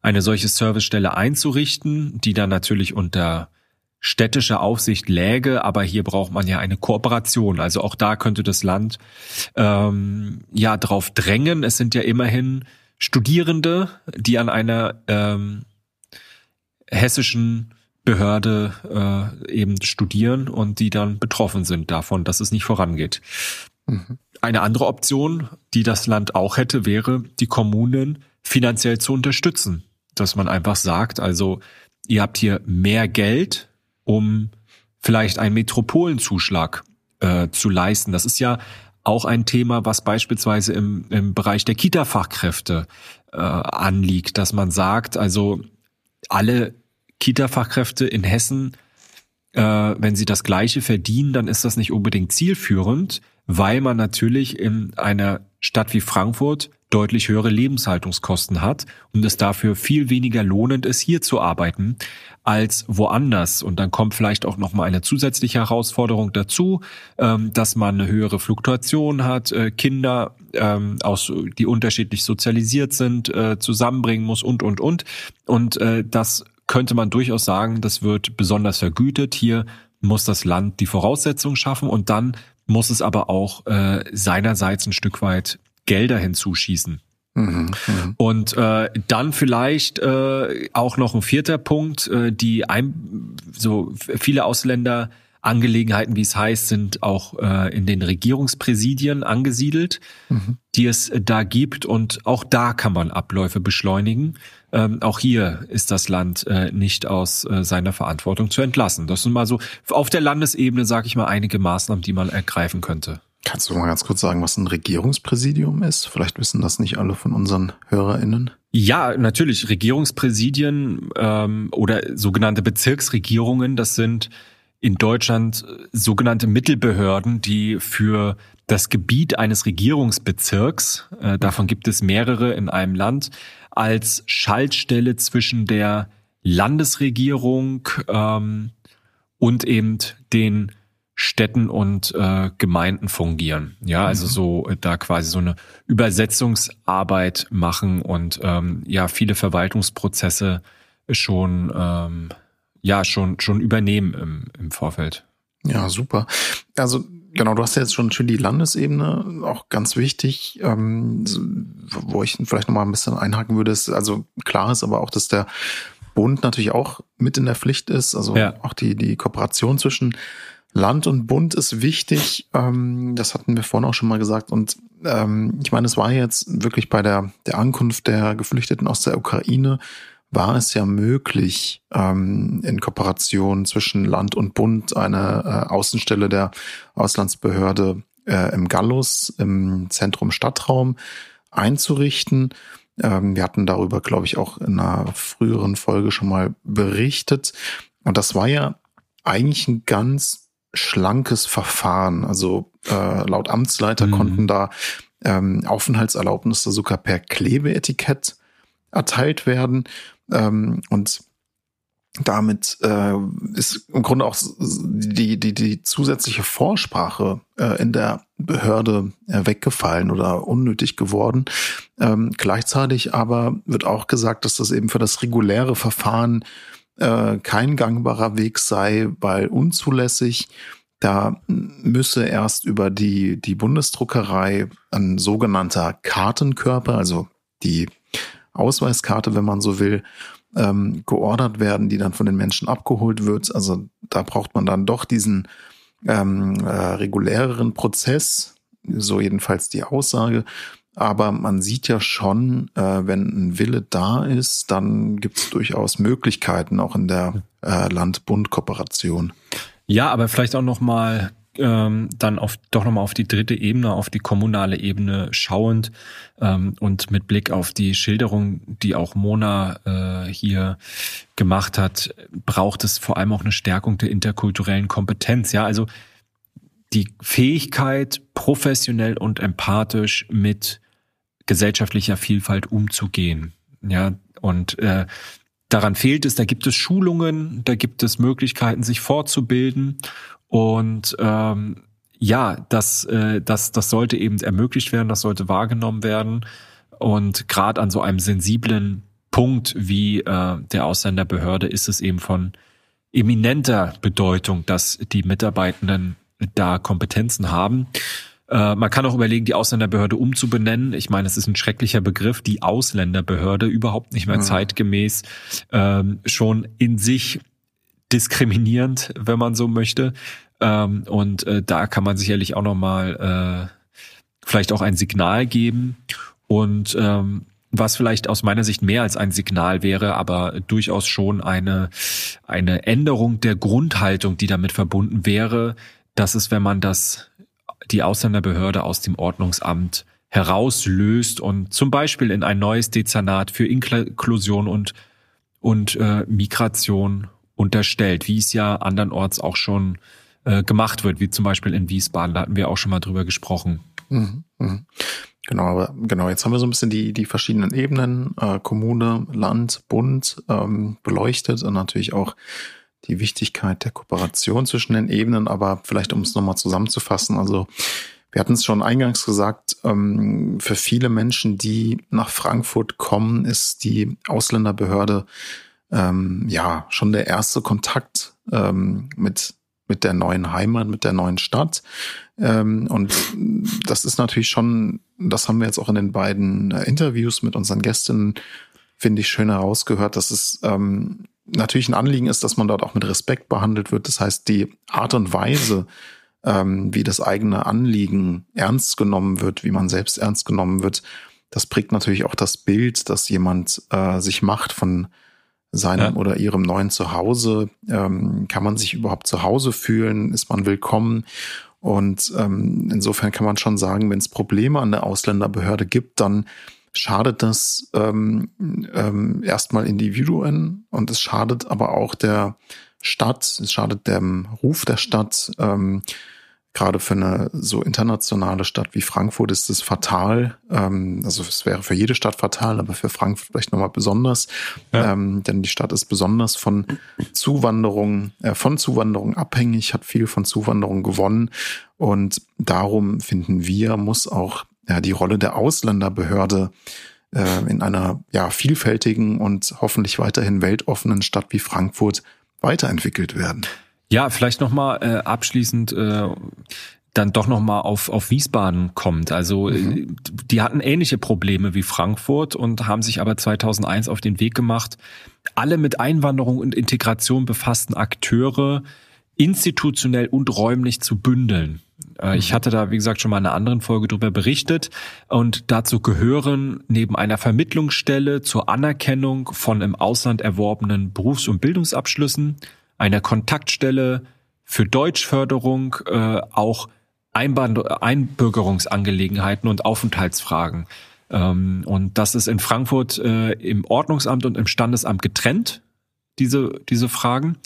eine solche Servicestelle einzurichten, die dann natürlich unter städtischer Aufsicht läge, aber hier braucht man ja eine Kooperation. Also auch da könnte das Land ähm, ja drauf drängen. Es sind ja immerhin Studierende, die an einer ähm, hessischen Behörde äh, eben studieren und die dann betroffen sind davon, dass es nicht vorangeht. Mhm. Eine andere Option, die das Land auch hätte, wäre, die Kommunen finanziell zu unterstützen. Dass man einfach sagt, also ihr habt hier mehr Geld, um vielleicht einen Metropolenzuschlag äh, zu leisten. Das ist ja auch ein Thema, was beispielsweise im, im Bereich der Kita-Fachkräfte äh, anliegt, dass man sagt, also alle Kita-Fachkräfte in Hessen, äh, wenn sie das Gleiche verdienen, dann ist das nicht unbedingt zielführend, weil man natürlich in einer Stadt wie Frankfurt deutlich höhere Lebenshaltungskosten hat und es dafür viel weniger lohnend ist, hier zu arbeiten als woanders. Und dann kommt vielleicht auch noch mal eine zusätzliche Herausforderung dazu, ähm, dass man eine höhere Fluktuation hat, äh, Kinder ähm, aus, die unterschiedlich sozialisiert sind, äh, zusammenbringen muss und und und. Und äh, das könnte man durchaus sagen, das wird besonders vergütet. Hier muss das Land die Voraussetzungen schaffen und dann muss es aber auch äh, seinerseits ein Stück weit Gelder hinzuschießen. Mhm, mhm, Und äh, dann vielleicht äh, auch noch ein vierter Punkt, äh, die ein, so viele Ausländer Angelegenheiten, wie es heißt, sind auch äh, in den Regierungspräsidien angesiedelt, mhm. die es da gibt. Und auch da kann man Abläufe beschleunigen. Ähm, auch hier ist das Land äh, nicht aus äh, seiner Verantwortung zu entlassen. Das sind mal so auf der Landesebene, sage ich mal, einige Maßnahmen, die man ergreifen könnte. Kannst du mal ganz kurz sagen, was ein Regierungspräsidium ist? Vielleicht wissen das nicht alle von unseren HörerInnen. Ja, natürlich. Regierungspräsidien ähm, oder sogenannte Bezirksregierungen, das sind in Deutschland sogenannte Mittelbehörden, die für das Gebiet eines Regierungsbezirks, äh, davon gibt es mehrere in einem Land, als Schaltstelle zwischen der Landesregierung ähm, und eben den Städten und äh, Gemeinden fungieren. Ja, also mhm. so äh, da quasi so eine Übersetzungsarbeit machen und ähm, ja viele Verwaltungsprozesse schon ähm, ja schon schon übernehmen im, im Vorfeld. Ja, super. Also genau, du hast ja jetzt schon schön die Landesebene, auch ganz wichtig, ähm, wo ich vielleicht nochmal ein bisschen einhaken würde, ist, also klar ist aber auch, dass der Bund natürlich auch mit in der Pflicht ist, also ja. auch die, die Kooperation zwischen Land und Bund ist wichtig. Ähm, das hatten wir vorhin auch schon mal gesagt. Und ähm, ich meine, es war jetzt wirklich bei der, der Ankunft der Geflüchteten aus der Ukraine, war es ja möglich, ähm, in Kooperation zwischen Land und Bund eine äh, Außenstelle der Auslandsbehörde äh, im Gallus, im Zentrum Stadtraum einzurichten. Ähm, wir hatten darüber, glaube ich, auch in einer früheren Folge schon mal berichtet. Und das war ja eigentlich ein ganz schlankes Verfahren. Also äh, laut Amtsleiter mhm. konnten da ähm, Aufenthaltserlaubnisse sogar per Klebeetikett erteilt werden. Ähm, und damit äh, ist im Grunde auch die, die, die zusätzliche Vorsprache äh, in der Behörde äh, weggefallen oder unnötig geworden. Ähm, gleichzeitig aber wird auch gesagt, dass das eben für das reguläre Verfahren äh, kein gangbarer Weg sei, weil unzulässig. Da müsse erst über die, die Bundesdruckerei ein sogenannter Kartenkörper, also die Ausweiskarte, wenn man so will, ähm, geordert werden, die dann von den Menschen abgeholt wird. Also da braucht man dann doch diesen ähm, äh, reguläreren Prozess, so jedenfalls die Aussage. Aber man sieht ja schon, äh, wenn ein Wille da ist, dann gibt es durchaus Möglichkeiten auch in der äh, Land-Bund-Kooperation. Ja, aber vielleicht auch noch mal ähm, dann auf, doch nochmal auf die dritte Ebene, auf die kommunale Ebene schauend ähm, und mit Blick auf die Schilderung, die auch Mona äh, hier gemacht hat, braucht es vor allem auch eine Stärkung der interkulturellen Kompetenz. Ja, also die Fähigkeit, professionell und empathisch mit gesellschaftlicher Vielfalt umzugehen. Ja, und äh, daran fehlt es, da gibt es Schulungen, da gibt es Möglichkeiten, sich fortzubilden. Und ähm, ja, das, äh, das, das sollte eben ermöglicht werden, das sollte wahrgenommen werden. Und gerade an so einem sensiblen Punkt wie äh, der Ausländerbehörde ist es eben von eminenter Bedeutung, dass die Mitarbeitenden da Kompetenzen haben. Äh, man kann auch überlegen, die Ausländerbehörde umzubenennen. Ich meine, es ist ein schrecklicher Begriff, die Ausländerbehörde, überhaupt nicht mehr mhm. zeitgemäß, ähm, schon in sich diskriminierend, wenn man so möchte. Ähm, und äh, da kann man sicherlich auch nochmal äh, vielleicht auch ein Signal geben. Und ähm, was vielleicht aus meiner Sicht mehr als ein Signal wäre, aber durchaus schon eine, eine Änderung der Grundhaltung, die damit verbunden wäre, dass es, wenn man das die Ausländerbehörde aus dem Ordnungsamt herauslöst und zum Beispiel in ein neues Dezernat für Inklusion und, und äh, Migration unterstellt, wie es ja andernorts auch schon äh, gemacht wird, wie zum Beispiel in Wiesbaden, da hatten wir auch schon mal drüber gesprochen. Mhm, mh. Genau, aber genau, jetzt haben wir so ein bisschen die, die verschiedenen Ebenen, äh, Kommune, Land, Bund ähm, beleuchtet und natürlich auch die Wichtigkeit der Kooperation zwischen den Ebenen, aber vielleicht um es nochmal zusammenzufassen, also wir hatten es schon eingangs gesagt, ähm, für viele Menschen, die nach Frankfurt kommen, ist die Ausländerbehörde ähm, ja schon der erste Kontakt ähm, mit mit der neuen Heimat, mit der neuen Stadt. Ähm, und das ist natürlich schon, das haben wir jetzt auch in den beiden äh, Interviews mit unseren Gästinnen, finde ich, schön herausgehört, dass es ähm, natürlich ein Anliegen ist, dass man dort auch mit Respekt behandelt wird. Das heißt, die Art und Weise, ähm, wie das eigene Anliegen ernst genommen wird, wie man selbst ernst genommen wird, das prägt natürlich auch das Bild, das jemand äh, sich macht von seinem ja. oder ihrem neuen Zuhause. Ähm, kann man sich überhaupt zu Hause fühlen? Ist man willkommen? Und ähm, insofern kann man schon sagen, wenn es Probleme an der Ausländerbehörde gibt, dann schadet das ähm, ähm, erstmal Individuen und es schadet aber auch der Stadt, es schadet dem Ruf der Stadt. Ähm, gerade für eine so internationale Stadt wie Frankfurt ist es fatal. Ähm, also es wäre für jede Stadt fatal, aber für Frankfurt vielleicht nochmal besonders. Ja. Ähm, denn die Stadt ist besonders von Zuwanderung, äh, von Zuwanderung abhängig, hat viel von Zuwanderung gewonnen. Und darum finden wir, muss auch ja, die Rolle der Ausländerbehörde äh, in einer ja, vielfältigen und hoffentlich weiterhin weltoffenen Stadt wie Frankfurt weiterentwickelt werden. Ja, vielleicht nochmal äh, abschließend äh, dann doch nochmal auf, auf Wiesbaden kommt. Also äh, mhm. die hatten ähnliche Probleme wie Frankfurt und haben sich aber 2001 auf den Weg gemacht, alle mit Einwanderung und Integration befassten Akteure institutionell und räumlich zu bündeln. Äh, ich mhm. hatte da, wie gesagt, schon mal in einer anderen Folge darüber berichtet. Und dazu gehören neben einer Vermittlungsstelle zur Anerkennung von im Ausland erworbenen Berufs- und Bildungsabschlüssen, einer Kontaktstelle für Deutschförderung, äh, auch Einbürgerungsangelegenheiten und Aufenthaltsfragen. Ähm, und das ist in Frankfurt äh, im Ordnungsamt und im Standesamt getrennt, diese, diese Fragen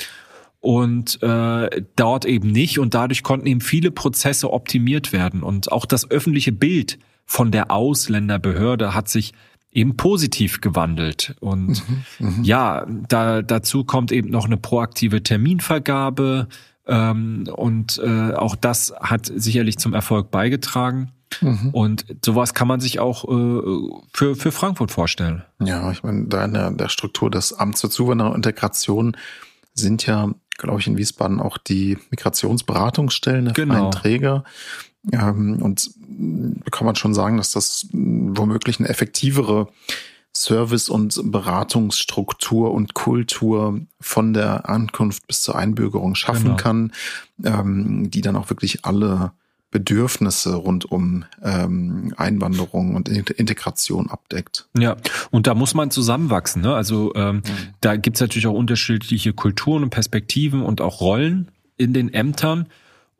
und äh, dort eben nicht. Und dadurch konnten eben viele Prozesse optimiert werden. Und auch das öffentliche Bild von der Ausländerbehörde hat sich eben positiv gewandelt. Und mhm, mhm, ja, da, dazu kommt eben noch eine proaktive Terminvergabe. Ähm, und äh, auch das hat sicherlich zum Erfolg beigetragen. Mhm. Und sowas kann man sich auch äh, für, für Frankfurt vorstellen. Ja, ich meine, da in der, der Struktur des Amts für Zuwanderung und Integration sind ja, glaube ich, in Wiesbaden auch die Migrationsberatungsstellen der genau. Träger. Ähm, und kann man schon sagen, dass das womöglich eine effektivere Service- und Beratungsstruktur und Kultur von der Ankunft bis zur Einbürgerung schaffen genau. kann, ähm, die dann auch wirklich alle Bedürfnisse rund um ähm, Einwanderung und Integration abdeckt. Ja, und da muss man zusammenwachsen. Ne? Also ähm, mhm. da gibt's natürlich auch unterschiedliche Kulturen und Perspektiven und auch Rollen in den Ämtern.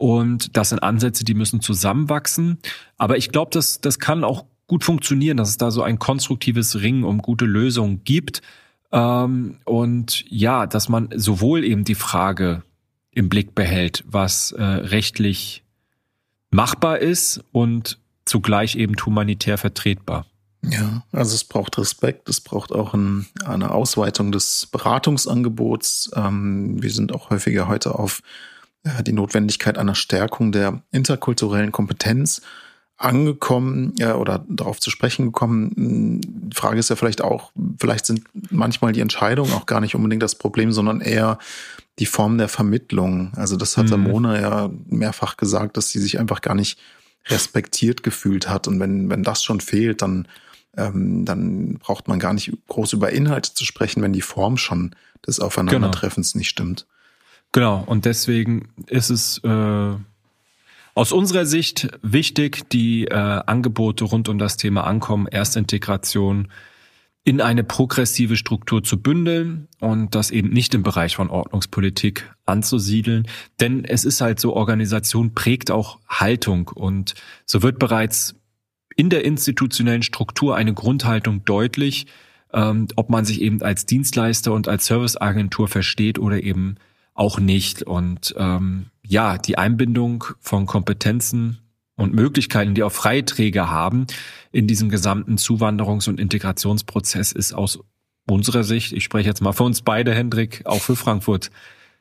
Und das sind Ansätze, die müssen zusammenwachsen. Aber ich glaube, das, das kann auch gut funktionieren, dass es da so ein konstruktives Ringen um gute Lösungen gibt. Ähm, und ja, dass man sowohl eben die Frage im Blick behält, was äh, rechtlich machbar ist und zugleich eben humanitär vertretbar. Ja, also es braucht Respekt, es braucht auch ein, eine Ausweitung des Beratungsangebots. Ähm, wir sind auch häufiger heute auf die Notwendigkeit einer Stärkung der interkulturellen Kompetenz angekommen ja, oder darauf zu sprechen gekommen. Die Frage ist ja vielleicht auch, vielleicht sind manchmal die Entscheidungen auch gar nicht unbedingt das Problem, sondern eher die Form der Vermittlung. Also das hat mhm. Ja mehrfach gesagt, dass sie sich einfach gar nicht respektiert gefühlt hat. Und wenn, wenn das schon fehlt, dann, ähm, dann braucht man gar nicht groß über Inhalte zu sprechen, wenn die Form schon des Aufeinandertreffens genau. nicht stimmt. Genau, und deswegen ist es äh, aus unserer Sicht wichtig, die äh, Angebote rund um das Thema Ankommen, Erstintegration in eine progressive Struktur zu bündeln und das eben nicht im Bereich von Ordnungspolitik anzusiedeln. Denn es ist halt so, Organisation prägt auch Haltung und so wird bereits in der institutionellen Struktur eine Grundhaltung deutlich, ähm, ob man sich eben als Dienstleister und als Serviceagentur versteht oder eben auch nicht. Und ähm, ja, die Einbindung von Kompetenzen und Möglichkeiten, die auch Freiträger haben in diesem gesamten Zuwanderungs- und Integrationsprozess, ist aus unserer Sicht, ich spreche jetzt mal für uns beide, Hendrik, auch für Frankfurt,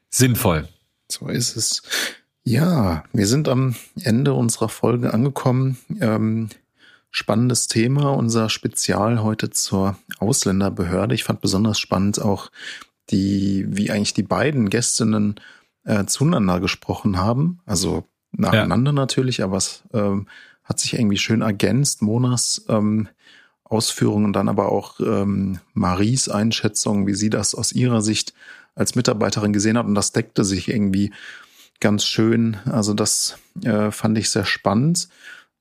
sinnvoll. So ist es. Ja, wir sind am Ende unserer Folge angekommen. Ähm, spannendes Thema, unser Spezial heute zur Ausländerbehörde. Ich fand besonders spannend auch die, wie eigentlich die beiden Gästinnen äh, zueinander gesprochen haben. Also nacheinander ja. natürlich, aber es ähm, hat sich irgendwie schön ergänzt. Monas ähm, Ausführungen, dann aber auch ähm, Maries Einschätzung, wie sie das aus ihrer Sicht als Mitarbeiterin gesehen hat. Und das deckte sich irgendwie ganz schön. Also das äh, fand ich sehr spannend.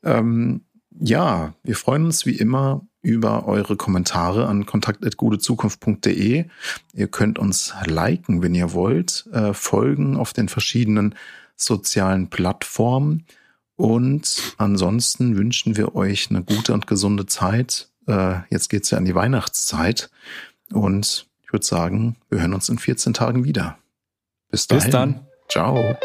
Ähm, ja, wir freuen uns wie immer über eure Kommentare an kontakt.gutezukunft.de. Ihr könnt uns liken, wenn ihr wollt, äh, folgen auf den verschiedenen sozialen Plattformen. Und ansonsten wünschen wir euch eine gute und gesunde Zeit. Äh, jetzt geht's ja an die Weihnachtszeit. Und ich würde sagen, wir hören uns in 14 Tagen wieder. Bis dahin. Bis dann. Ciao.